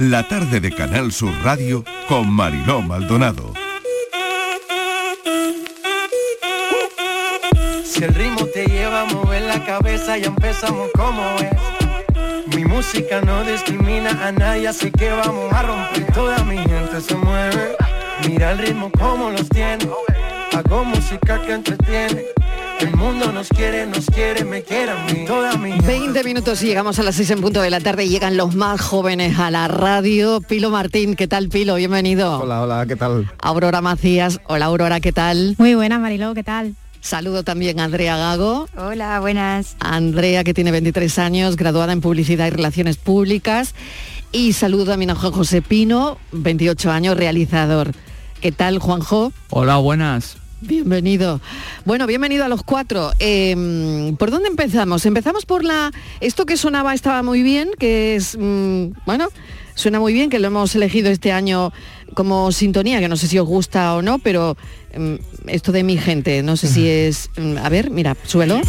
La tarde de Canal Sur Radio con Mariló Maldonado. Si el ritmo te lleva a mover la cabeza, ya empezamos como es. Mi música no discrimina a nadie, así que vamos a romper. Toda mi gente se mueve. Mira el ritmo como los tiene. Hago música que entretiene. El mundo nos quiere, nos quiere, me quiere a mí. Toda mi 20 minutos y llegamos a las 6 en punto de la tarde y llegan los más jóvenes a la radio. Pilo Martín, ¿qué tal Pilo? Bienvenido. Hola, hola, ¿qué tal? Aurora Macías, hola Aurora, ¿qué tal? Muy buena, Mariló, ¿qué tal? Saludo también a Andrea Gago. Hola, buenas. Andrea, que tiene 23 años, graduada en Publicidad y Relaciones Públicas. Y saludo también a Juan José Pino, 28 años, realizador. ¿Qué tal, Juanjo? Hola, buenas. Bienvenido. Bueno, bienvenido a los cuatro. Eh, ¿Por dónde empezamos? Empezamos por la... Esto que sonaba estaba muy bien, que es... mm, bueno, suena muy bien, que lo hemos elegido este año como sintonía, que no sé si os gusta o no, pero mm, esto de mi gente, no sé si es... mm, a ver, mira, suelo.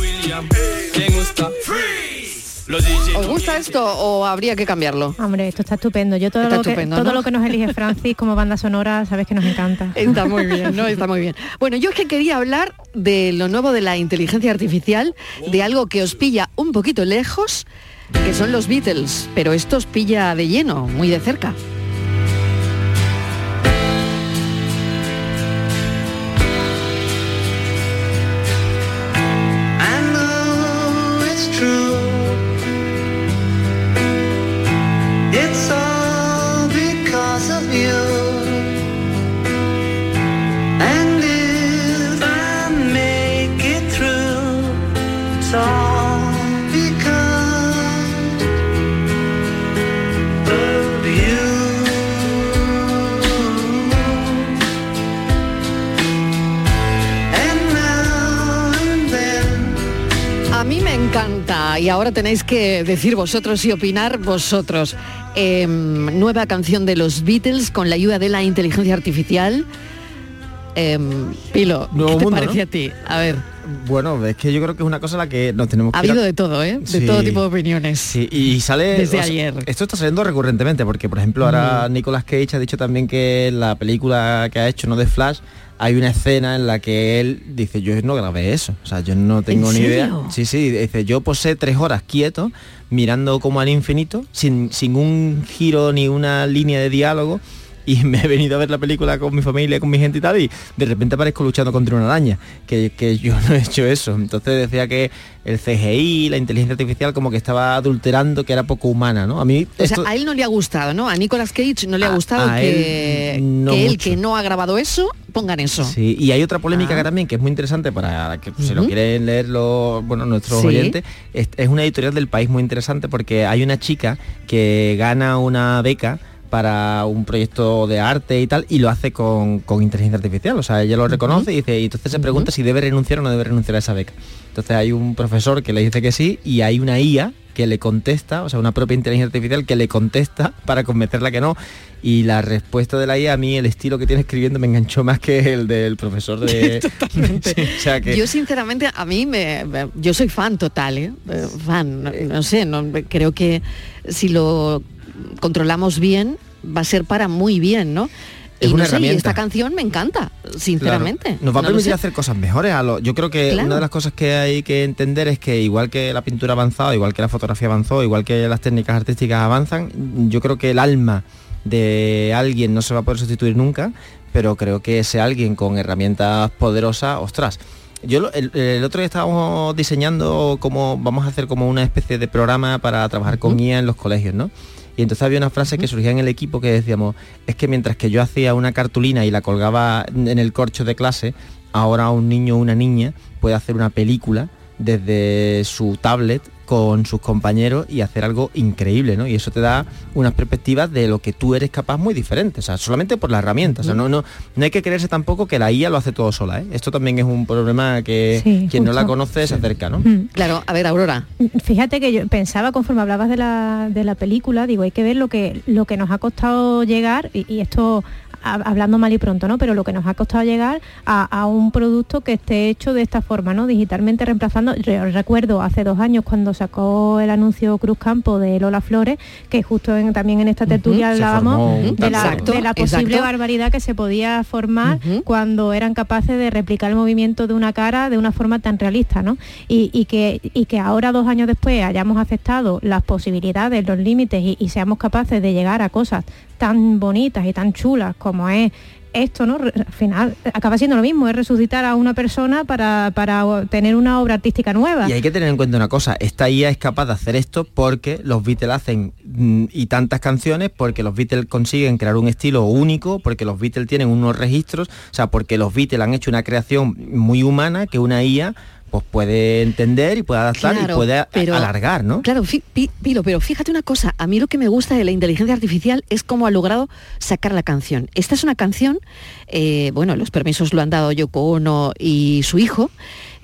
¿Os gusta esto o habría que cambiarlo? Hombre, esto está estupendo. Yo todo, Está lo que, estupendo, todo ¿no? lo que nos elige Francis como banda sonora, sabes que nos encanta. Está muy bien, ¿no? Está muy bien. Bueno, yo es que quería hablar de lo nuevo de la inteligencia artificial, de algo que os pilla un poquito lejos, que son los Beatles, pero esto os pilla de lleno, muy de cerca. y ahora tenéis que decir vosotros y opinar vosotros. Em, nueva canción de los Beatles con la ayuda de la inteligencia artificial. Em, Pilo, Nuevo ¿qué te mundo, parece ¿no? a ti? A ver, Bueno, es que yo creo que es una cosa a la que nos tenemos ha que ir a- habido de todo, ¿eh? De Sí. todo tipo de opiniones. Sí, y sale Desde o sea, ayer. Esto está saliendo recurrentemente porque, por ejemplo, ahora Nicolas Cage ha dicho también que la película que ha hecho, no de Flash, hay una escena en la que él dice, yo no grabé eso, o sea, yo no tengo ¿En ni idea. Sí, sí, dice, yo posé tres horas quieto, mirando como al infinito, sin, sin un giro ni una línea de diálogo. Y me he venido a ver la película con mi familia, con mi gente y tal, y de repente aparezco luchando contra una araña, que, que yo no he hecho eso. Entonces decía que el CGI, la inteligencia artificial, como que estaba adulterando, que era poco humana, ¿no? A mí O sea, a él no le ha gustado, ¿no? A Nicolas Cage no le ha gustado que, él no que él, que no ha grabado eso, pongan eso. Sí, y hay otra polémica Ah. que también que es muy interesante para que si lo quieren leer los, bueno, nuestros Sí. oyentes. Es, es una editorial del país muy interesante porque hay una chica que gana una beca para un proyecto de arte y tal y lo hace con, con inteligencia artificial. O sea ella lo reconoce y dice y entonces se pregunta si debe renunciar o no debe renunciar a esa beca. Entonces hay un profesor que le dice que sí y hay una IA que le contesta o sea una propia inteligencia artificial que le contesta para convencerla que no. Y la respuesta de la IA a mí el estilo que tiene escribiendo me enganchó más que el del profesor de Sí, o sea que Yo sinceramente a mí me, yo soy fan total, ¿eh? Eh, fan, no, no sé, no, creo que si lo controlamos bien va a ser para muy bien, ¿no? Es y una no sé, y esta canción me encanta, sinceramente. Claro. Nos va a permitir hacer cosas mejores. A lo, yo creo que Claro. una de las cosas que hay que entender es que igual que la pintura ha avanzado, igual que la fotografía avanzó, igual que las técnicas artísticas avanzan, yo creo que el alma de alguien no se va a poder sustituir nunca, pero creo que ese alguien con herramientas poderosas, ostras. Yo el, el otro día estábamos diseñando como vamos a hacer como una especie de programa para trabajar con IA en los colegios, ¿no? Y entonces había una frase que surgía en el equipo que decíamos, es que mientras que yo hacía una cartulina y la colgaba en el corcho de clase, ahora un niño o una niña puede hacer una película desde su tablet con sus compañeros y hacer algo increíble, ¿no? Y eso te da unas perspectivas de lo que tú eres capaz muy diferentes, o sea, solamente por la herramienta. O sea, no, no, no hay que creerse tampoco que la IA lo hace todo sola, ¿eh? Esto también es un problema que Sí, quien no la conoce se acerca, ¿no? Claro, a ver, Aurora. Fíjate que yo pensaba conforme hablabas de la, de la película, digo, hay que ver lo que, lo que nos ha costado llegar, y, y esto hablando mal y pronto, ¿no? Pero lo que nos ha costado llegar a, a un producto que esté hecho de esta forma, ¿no? Digitalmente reemplazando. Yo recuerdo hace dos años cuando sacó el anuncio Cruz Campo de Lola Flores, que justo en- también en esta tertulia hablábamos de la, Exacto, de la posible exacto. barbaridad que se podía formar cuando eran capaces de replicar el movimiento de una cara de una forma tan realista, ¿no? Y, y que, y que ahora, dos años después, hayamos aceptado las posibilidades, los límites y, y seamos capaces de llegar a cosas tan bonitas y tan chulas como es esto, ¿no? Al final acaba siendo lo mismo, es resucitar a una persona para, para tener una obra artística nueva. Y hay que tener en cuenta una cosa, esta IA es capaz de hacer esto porque los Beatles hacen mm, y tantas canciones, porque los Beatles consiguen crear un estilo único, porque los Beatles tienen unos registros, o sea, porque los Beatles han hecho una creación muy humana que una IA pues puede entender y puede adaptar y puede pero- alargar, ¿no? Claro, Pilo, pero fíjate una cosa, a mí lo que me gusta de la inteligencia artificial es cómo ha logrado sacar la canción. Esta es una canción, eh, bueno, los permisos lo han dado Yoko Ono y su hijo,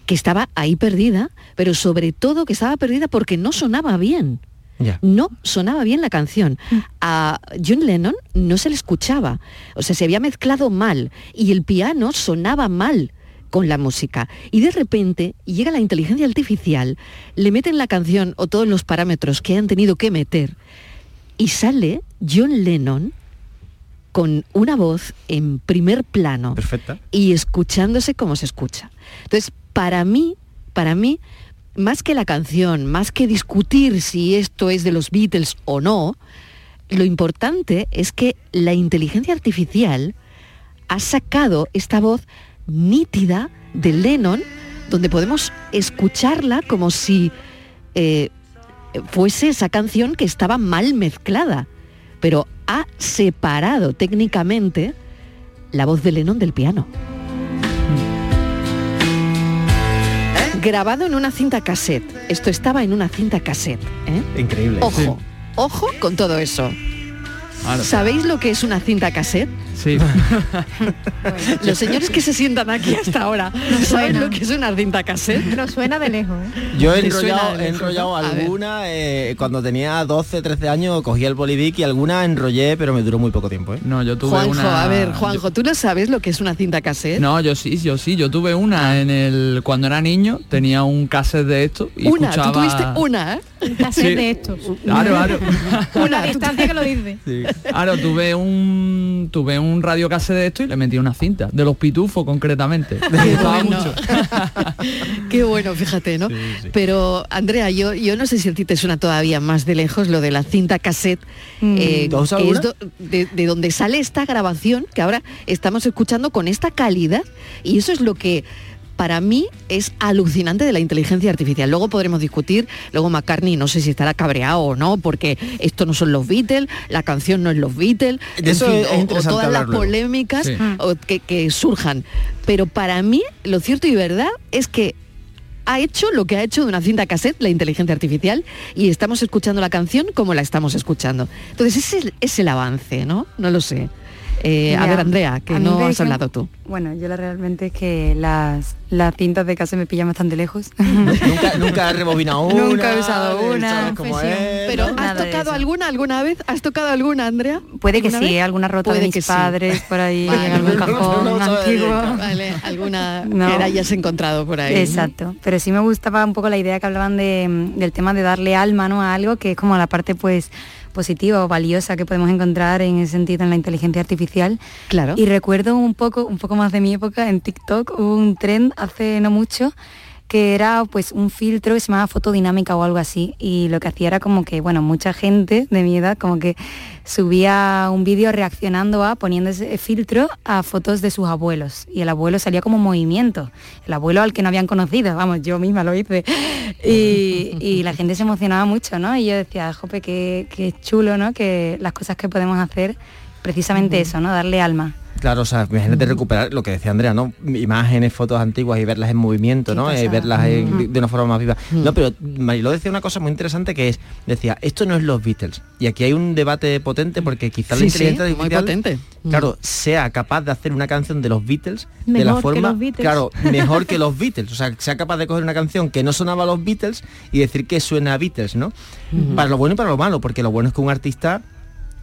que estaba ahí perdida, pero sobre todo que estaba perdida porque no sonaba bien. Ya. No sonaba bien la canción. A John Lennon no se le escuchaba. O sea, se había mezclado mal y el piano sonaba mal con la música. Y de repente llega la inteligencia artificial, le meten la canción o todos los parámetros que han tenido que meter y sale John Lennon con una voz en primer plano Perfecta. y escuchándose como se escucha. Entonces, para mí, para mí, más que la canción, más que discutir si esto es de los Beatles o no, lo importante es que la inteligencia artificial ha sacado esta voz nítida de Lennon, donde podemos escucharla como si eh, fuese esa canción que estaba mal mezclada, pero ha separado técnicamente la voz de Lennon del piano. Grabado en una cinta cassette. Esto estaba en una cinta cassette. ¿eh? Increíble. Ojo, ojo con todo eso. ¿Sabéis lo que es una cinta cassette? Sí. Los señores que se sientan aquí hasta ahora, ¿saben lo que es una cinta cassette? Nos suena de lejos. Yo he enrollado, he ¿no? Alguna, eh, cuando tenía 12, 13 años, cogí el bolivic y alguna enrollé, pero me duró muy poco tiempo. ¿eh? No, yo tuve Juanjo, una... a ver, Juanjo, ¿tú no sabes lo que es una cinta cassette? No, yo sí, yo sí, yo tuve una en el cuando era niño, tenía un cassette de esto y una, escuchaba... tú tuviste una, ¿eh? Un cassette Sí. de estos. Claro, claro. Una distancia que lo dice. Claro, tuve un tuve un radio cassette de esto y le metí una cinta, de los pitufos concretamente. Me gustaba bueno. mucho. Qué bueno, fíjate, ¿no? Pero, Andrea, yo, yo no sé si a ti te suena todavía más de lejos lo de la cinta cassette, eh, ¿Tú has usado que es do- de, de donde sale esta grabación que ahora estamos escuchando con esta calidad. Y eso es lo que para mí es alucinante de la inteligencia artificial. Luego podremos discutir, luego McCartney no sé si estará cabreado o no, porque esto no son los Beatles, la canción no es los Beatles, eso es o- todas las polémicas Sí. o que, que surjan. Pero para mí, lo cierto y verdad es que ha hecho lo que ha hecho de una cinta cassette la inteligencia artificial y estamos escuchando la canción como la estamos escuchando. Entonces ese es, es el avance, ¿no? No lo sé. Eh, a ver, Andrea, que no has hablado tú. Bueno, yo la, realmente es que las, las cintas de casa me pillan bastante lejos. nunca, nunca he rebobinado una. Nunca he usado una. Pero ¿has tocado alguna alguna vez? ¿Has tocado alguna, Andrea? Puede que ¿Alguna sí, vez? alguna rota Puede de mis sí. padres por ahí, Vale. en algún cajón No, no, antiguo. Vale, alguna No. que la hayas encontrado por ahí. Exacto, pero sí me gustaba un poco la idea que hablaban de, mm, del tema de darle alma ¿no? a algo, que es como la parte pues positiva o valiosa que podemos encontrar en ese sentido en la inteligencia artificial. Claro. Y recuerdo un poco, un poco más de mi época, en TikTok hubo un trend hace no mucho que era pues un filtro que se llamaba fotodinámica o algo así y lo que hacía era como que bueno mucha gente de mi edad como que subía un vídeo reaccionando a poniendo ese filtro a fotos de sus abuelos y el abuelo salía como movimiento el abuelo al que no habían conocido vamos yo misma lo hice y, y la gente se emocionaba mucho no y yo decía jope qué, qué chulo no que las cosas que podemos hacer precisamente eso no darle alma Claro, o sea, imagínate recuperar lo que decía Andrea, ¿no? Imágenes, fotos antiguas y verlas en movimiento, ¿no? Eh, verlas en- de, una forma más viva. No, pero Mariló decía una cosa muy interesante que es, decía, esto no es los Beatles. Y aquí hay un debate potente porque quizás la Sí, sí, inteligencia muy artificial, potente. Mm. claro, sea capaz de hacer una canción de los Beatles de la forma, claro, mejor que los Beatles. O sea, sea capaz de coger una canción que no sonaba a los Beatles y decir que suena a Beatles, ¿no? Para lo bueno y para lo malo, porque lo bueno es que un artista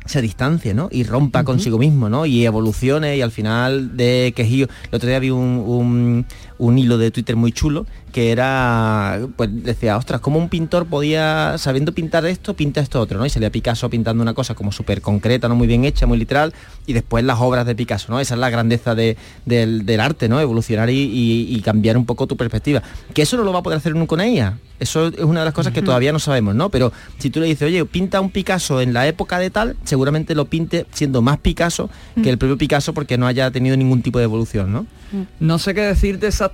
se distancie, ¿no? Y rompa consigo mismo, ¿no? Y evolucione y al final de quejillo. El otro día vi un, un- un hilo de Twitter muy chulo que era, pues decía, ostras, ¿cómo un pintor podía, sabiendo pintar esto, pinta esto otro, ¿no? Y salía Picasso pintando una cosa como súper concreta, ¿no? Muy bien hecha, muy literal, y después las obras de Picasso, ¿no? Esa es la grandeza de- del, del arte, ¿no? Evolucionar y, y- y cambiar un poco tu perspectiva. Que eso no lo va a poder hacer con ella. Eso es una de las cosas que todavía no sabemos, ¿no? Pero si tú le dices, oye, pinta un Picasso en la época de tal, seguramente lo pinte siendo más Picasso que el propio Picasso porque no haya tenido ningún tipo de evolución, ¿no? No sé qué decirte exactamente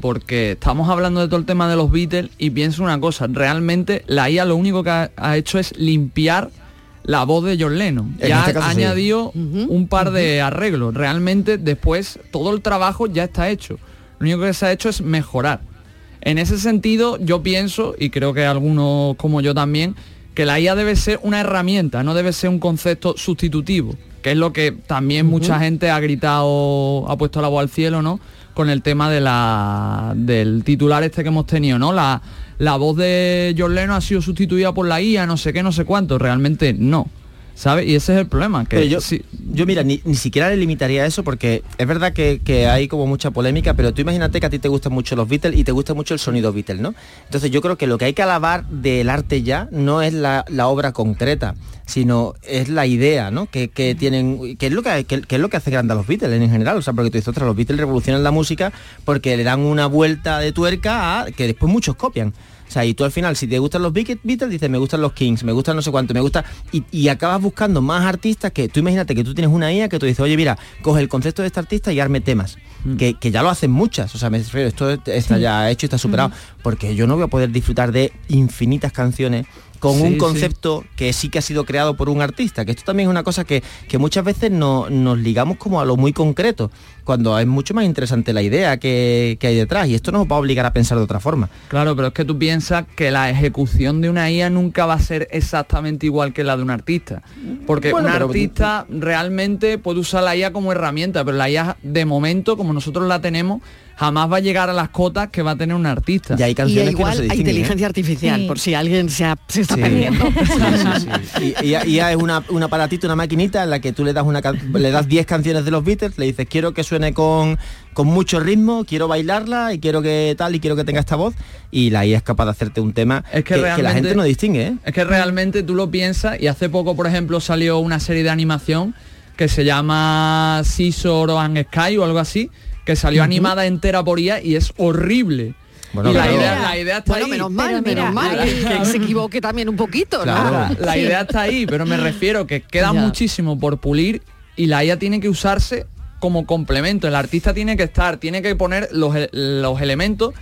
porque estamos hablando de todo el tema de los Beatles y pienso una cosa, realmente la IA lo único que ha, ha hecho es limpiar la voz de John Lennon. En Ya este ha sí. añadido un par de arreglos. Realmente después todo el trabajo ya está hecho. Lo único que se ha hecho es mejorar. En ese sentido yo pienso, y creo que algunos como yo también, que la IA debe ser una herramienta, no debe ser un concepto sustitutivo, que es lo que también mucha gente ha gritado, ha puesto la voz al cielo, ¿no? Con el tema de la, del titular este que hemos tenido, ¿no? La, la voz de John Lennon ha sido sustituida por la IA, no sé qué, no sé cuánto, realmente no. ¿Sabes? Y ese es el problema, que Pero yo, sí- yo mira, ni, ni siquiera le limitaría eso porque es verdad que, que hay como mucha polémica, pero tú imagínate que a ti te gustan mucho los Beatles y te gusta mucho el sonido Beatles, ¿no? Entonces yo creo que lo que hay que alabar del arte ya no es la, la obra concreta, sino es la idea, ¿no? Que, que tienen, que es lo que, que, que es lo que hace grande a los Beatles en general, o sea, porque tú dices, ostras, los Beatles revolucionan la música porque le dan una vuelta de tuerca a que después muchos copian. O sea, y tú al final, si te gustan los Beat- Beatles, dices, me gustan los Kings, me gustan no sé cuánto, me gusta... Y, y acabas buscando más artistas que... Tú imagínate que tú tienes una IA que tú dices, oye, mira, coge el concepto de este artista y arme temas. Que, que ya lo hacen muchas. O sea, me refiero, esto está ya hecho y está superado. Porque yo no voy a poder disfrutar de infinitas canciones con Sí, un sí. concepto que sí que ha sido creado por un artista, que esto también es una cosa que, que muchas veces no- nos ligamos como a lo muy concreto, cuando es mucho más interesante la idea que, que hay detrás y esto nos va a obligar a pensar de otra forma. Claro, pero es que tú piensas que la ejecución de una IA nunca va a ser exactamente igual que la de un artista. Porque Bueno, un pero- artista realmente puede usar la IA como herramienta, pero la IA de momento, como nosotros la tenemos, jamás va a llegar a las cotas que va a tener un artista. Y hay Y canciones que no se hay distinguen, ¿eh? inteligencia artificial, Sí. por si alguien se, ha- se está Sí. perdiendo. Y, y- y es una, un aparatito, una maquinita en la que tú le das una le das 10 canciones de los Beatles, le dices quiero que suene con, con mucho ritmo, quiero bailarla y quiero que tal y quiero que tenga esta voz y la IA es capaz de hacerte un tema Es que que, que la gente no distingue, ¿eh? Es que realmente tú lo piensas y hace poco, por ejemplo, salió una serie de animación que se llama Scissor and Sky o algo así, que salió animada entera por IA y es horrible. Bueno, y la, claro. idea, la idea está Bueno, ahí. menos mal, Pero mira, menos mal que, se equivoque también un poquito, Claro. ¿no? La Sí. idea está ahí, pero me refiero que queda Ya. muchísimo por pulir y la IA tiene que usarse como complemento. El artista tiene que estar, tiene que poner los, los elementos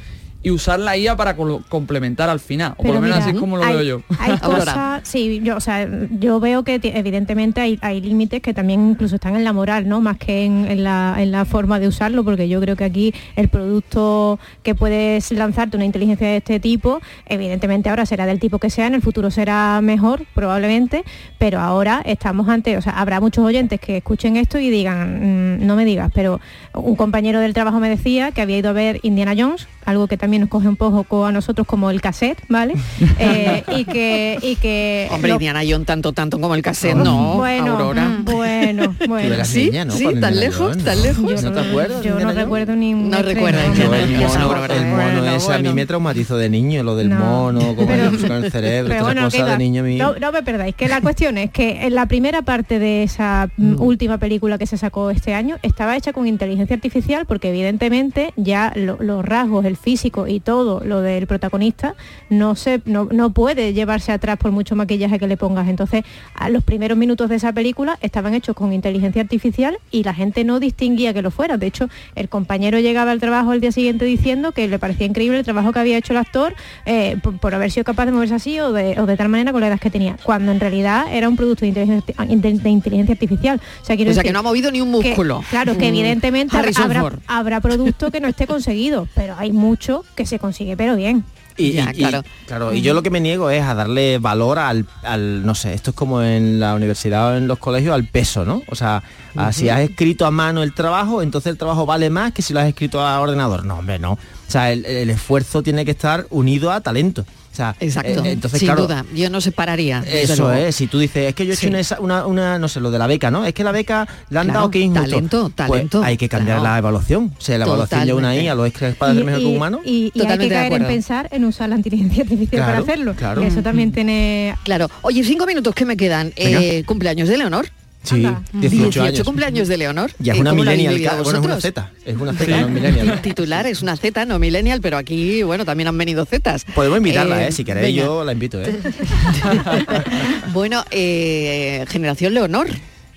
y usar la IA para complementar al final. O por lo menos mira, así es como lo hay- veo yo. Hay cosas, sí, yo, o sea, yo veo que evidentemente hay, hay límites que también incluso están en la moral, ¿no? Más que en, en la, en la forma de usarlo, porque yo creo que aquí el producto que puedes lanzarte una inteligencia de este tipo, evidentemente ahora será del tipo que sea, en el futuro será mejor, probablemente, pero ahora estamos ante, o sea, habrá muchos oyentes que escuchen esto y digan, "Mm, no me digas, pero un compañero del trabajo me decía que había ido a ver Indiana Jones, algo que también nos coge un poco a nosotros como el cassette, ¿vale? Eh, y que y que Hombre, lo- Indiana Jones tanto, tanto como el cassette, no, bueno, Aurora. mm, bueno, Tú bueno. eras ¿Sí? niña, ¿no? ¿Tan Indiana lejos? ¿Tan lejos? ¿No te acuerdas? Yo no recuerdo ni No Yo Indiana el mono, el a mí me traumatizó de niño, lo del No. mono, como el cerebro, Pero toda bueno, esa que cosa de niño mío. no, no me perdáis, que la cuestión es que en la primera parte de esa mm, última película que se sacó este año estaba hecha con inteligencia artificial porque evidentemente ya lo- los rasgos, el físico y todo lo del protagonista no se no, no puede llevarse atrás por mucho maquillaje que le pongas. Entonces, a los primeros minutos de esa película estaban hechos con inteligencia artificial y la gente no distinguía que lo fuera. De hecho, el compañero llegaba al trabajo el día siguiente diciendo que le parecía increíble el trabajo que había hecho el actor eh, por, por haber sido capaz de moverse así o de, o de tal manera con la edad que tenía, cuando en realidad era un producto de inteligencia, de inteligencia artificial. O sea, quiero O sea, decir que no ha movido ni un que- músculo. claro, que Mm. evidentemente habrá, habrá producto que no esté conseguido, pero hay mucho que se consigue, pero bien. Y, Ya, y- y- claro. claro, y yo lo que me niego es a darle valor al, al, no sé, esto es como en la universidad o en los colegios, al peso, ¿no? O sea, a si has escrito a mano el trabajo, entonces el trabajo vale más que si lo has escrito a ordenador. No, hombre, no. O sea, el, el esfuerzo tiene que estar unido a talento. O sea, Exacto, eh, entonces, sin claro, duda. Yo no separaría. Eso es, si tú dices, es que yo he hecho Sí. una, esa- una, una, no sé, lo de la beca, ¿no? Es que la beca le han Claro, dado que injusto. talento, Pues talento, hay que cambiar claro. la evaluación. O sea, la evaluación de una Totalmente. IA lo es capaz de ser mejor que un humano. y- y hay que caer en pensar en usar la inteligencia artificial para hacerlo. eso también tiene Claro. Oye, cinco minutos que me quedan. Eh, cumpleaños de Leonor. Sí, Anda. 18 años. cumpleaños de Leonor. Ya es Eh, una ¿cómo lo habéis millennial, bueno, es una vosotros? Z, es una Z, no millennial. Titular es una Z, no millennial, pero aquí, bueno, también han venido Zetas. Podemos invitarla, Eh, eh, si queréis venga. yo la invito, eh. Bueno, eh, generación Leonor.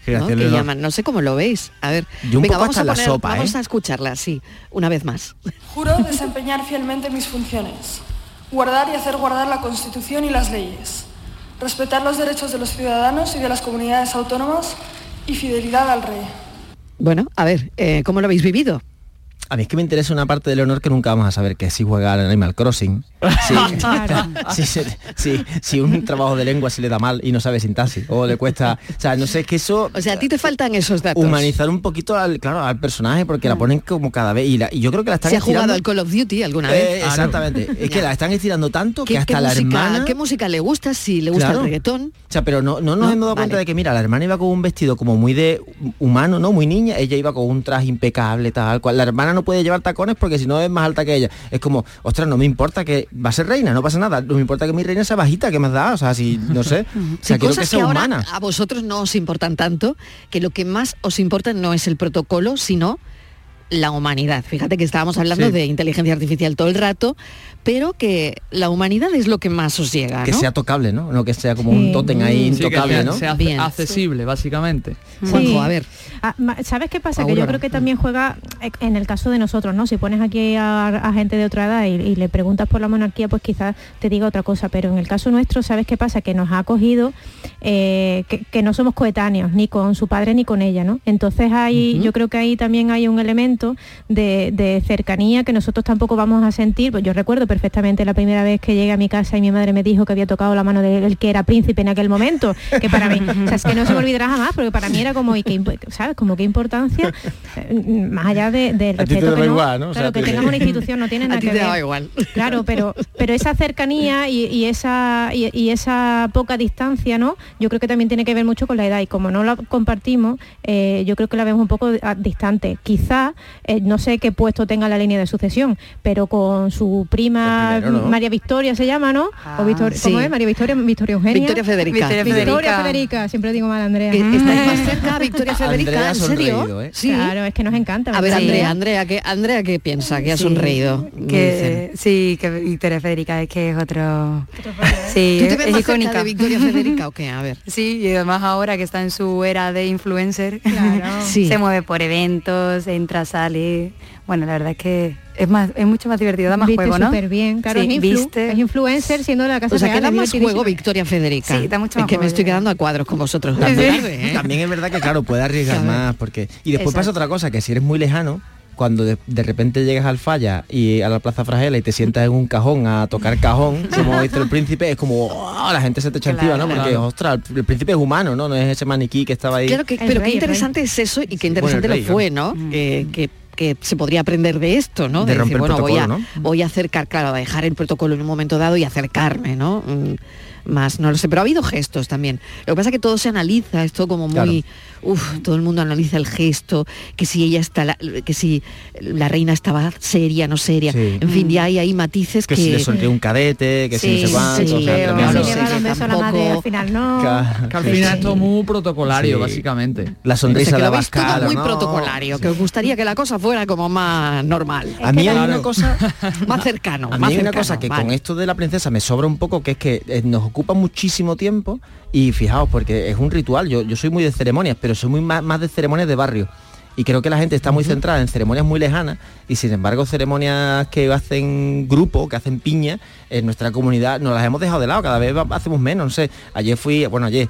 ¿no? Que llaman, no sé cómo lo veis. A ver, Yo un venga, poco vamos hasta a la sopa, vamos ¿eh? a escucharla, sí, una vez más. Juro desempeñar fielmente mis funciones, guardar y hacer guardar la Constitución y las leyes, respetar los derechos de los ciudadanos y de las comunidades autónomas y fidelidad al rey. Bueno, a ver, eh, ¿cómo lo habéis vivido? A mí es que me interesa una parte de Leonor que nunca vamos a saber, que es si juega al Animal Crossing. Si, si, se- si- si un trabajo de lengua se le da mal y no sabe sintaxis. O le cuesta. O sea, no sé, es que eso. O sea, a ti te faltan esos datos. Humanizar un poquito al, claro, al personaje porque la ponen como cada vez. Y, la- y yo creo que la están ¿Se ha jugado al Call of Duty alguna Eh, vez? exactamente. Es que la están estirando tanto que ¿Qué, hasta la música, hermana. ¿Qué música le gusta? Si le gusta Claro. el reggaetón. O sea, pero no, no nos No, hemos dado cuenta de que, mira, la hermana iba con un vestido como muy de humano, ¿no? Muy niña, ella iba con un traje impecable, tal cual. La hermana no puede llevar tacones porque si no es más alta que ella. Es como, ostras, no me importa que va a ser reina, no pasa nada. No me importa que mi reina sea bajita, que más da? O sea, si, no sé. O sea, Sí, quiero que cosas sea ahora humana. a vosotros no os importan tanto, que lo que más os importa no es el protocolo, sino la humanidad. Fíjate que estábamos hablando Sí. de inteligencia artificial todo el rato, pero que la humanidad es lo que más os llega, Que sea tocable, ¿no? No que sea como un tótem ahí Sí, que intocable, sea- ¿no? sea ace- accesible, básicamente. Juanjo, a ver. Ah, ¿Sabes qué pasa? Que yo creo que también juega eh, en el caso de nosotros, ¿no? Si pones aquí a, a gente de otra edad y, y le preguntas por la monarquía, pues quizás te diga otra cosa. Pero en el caso nuestro, ¿sabes qué pasa? Que nos ha acogido eh, que, que no somos coetáneos, ni con su padre ni con ella, ¿no? Entonces ahí, yo creo que ahí también hay un elemento de, de cercanía que nosotros tampoco vamos a sentir. Pues yo recuerdo perfectamente la primera vez que llegué a mi casa y mi madre me dijo que había tocado la mano del que era príncipe en aquel momento, que para mí, o sea, es que no se me olvidará jamás, porque para mí era como, y imp- ¿sabes? Como qué importancia, eh, más allá de- del respeto que no, igual, ¿no? O claro, sea, que te- tengas una institución no tiene nada que te ver. igual. Claro, pero, pero esa cercanía y, y esa y, y esa poca distancia, ¿no? Yo creo que también tiene que ver mucho con la edad y como no la compartimos, eh, yo creo que la vemos un poco ah, distante. Quizá, eh, no sé qué puesto tenga la línea de sucesión, pero con su prima ¿no? María Victoria se llama, ¿no? o Victoria, sí. ¿Cómo es? María Victoria, Victoria Eugenia. Victoria Federica. Victoria Victoria Federica, Federica. siempre digo mal Andrea. Estáis más cerca, Victoria Federica, ¿en serio? ¿eh? Sí. Claro, es que nos encanta. A ver. Andrea, Andrea, ¿qué, Andrea, ¿qué piensa? Que ha sonreído. Que, sí, que Victoria Federica es que es otro... Sí, ¿Tú te es, ves es más cerca icónica. de Victoria Federica o qué? A ver. Sí, y además ahora que está en su era de influencer, Sí. se mueve por eventos, entra, sale. Bueno, la verdad es que es más, es mucho más divertido, da más Viste juego, ¿no? súper bien, claro, Sí, es, influ- viste. es influencer siendo de la casa O sea, real, que da más juego Victoria Federica. Sí, da mucho Es más que me estoy quedando a cuadros con vosotros. También, tarde, ¿eh? también es verdad que claro, puede arriesgar más porque y después pasa otra cosa que si eres muy lejano cuando de, de repente llegas al falla y a la Plaza Fragela y te sientas en un cajón a tocar cajón, como dice el príncipe, es como "Oh", la gente se te echa encima, ¿no? Porque Claro. ostras, el príncipe es humano, ¿no? No es ese maniquí que estaba ahí. Claro que, pero rey, qué interesante es eso y qué interesante rey, lo fue, ¿no? Que, que- que se podría aprender de esto, ¿no? De decir, bueno, voy a, protocolo, voy a acercar, claro, a dejar el protocolo en un momento dado y acercarme, ¿no? Más, no lo sé, pero ha habido gestos también. Lo que pasa es que todo se analiza, esto como muy, uf, todo el mundo analiza el gesto, que si ella está, la- que si la reina estaba seria, no seria, Sí. en fin, ya hay ahí matices que, que, si le sonrió un cadete, que si no Sí, sé cuánto, sí, o sea, pero tremendo. no Si sé, la tampoco- al final no. Que al final es muy protocolario, Sí. básicamente. La o sonrisa sea, de lo veis todo Abascal, muy ¿no? protocolario, que os gustaría que la cosa fuera como más normal, A mí hay Claro. una cosa más cercano, A más mí hay una cosa que vale. con esto de la princesa me sobra un poco, que es que eh, nos ocupa muchísimo tiempo y fijaos, porque es un ritual, yo, yo soy muy de ceremonias, pero soy muy más, más de ceremonias de barrio. Y creo que la gente está muy centrada en ceremonias muy lejanas y sin embargo ceremonias que hacen grupo, que hacen piña, en nuestra comunidad nos las hemos dejado de lado, cada vez hacemos menos, no sé. Ayer fui, bueno ayer,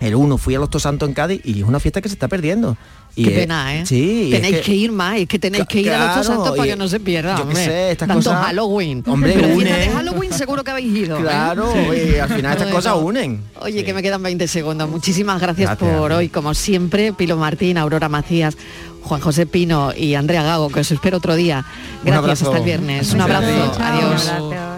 el uno fui a los Tosantos en Cádiz y es una fiesta que se está perdiendo. Y Qué eh, pena, ¿eh? Sí, es Tenéis que, ir más, es que tenéis que ir a los santos para que no se pierda. yo hombre. sé, estas Tanto cosas- Halloween. Hombre, Pero une. fiesta de Halloween seguro que habéis ido. ¿eh? Claro, y al final estas Bueno. cosas unen. Oye, que me quedan 20 segundos. Muchísimas gracias, Gracias. por hoy, como siempre. Pilo Martín, Aurora Macías, Juan José Pino y Andrea Gago, que os espero otro día. Gracias, hasta el viernes. Un abrazo. Adiós. Un abrazo.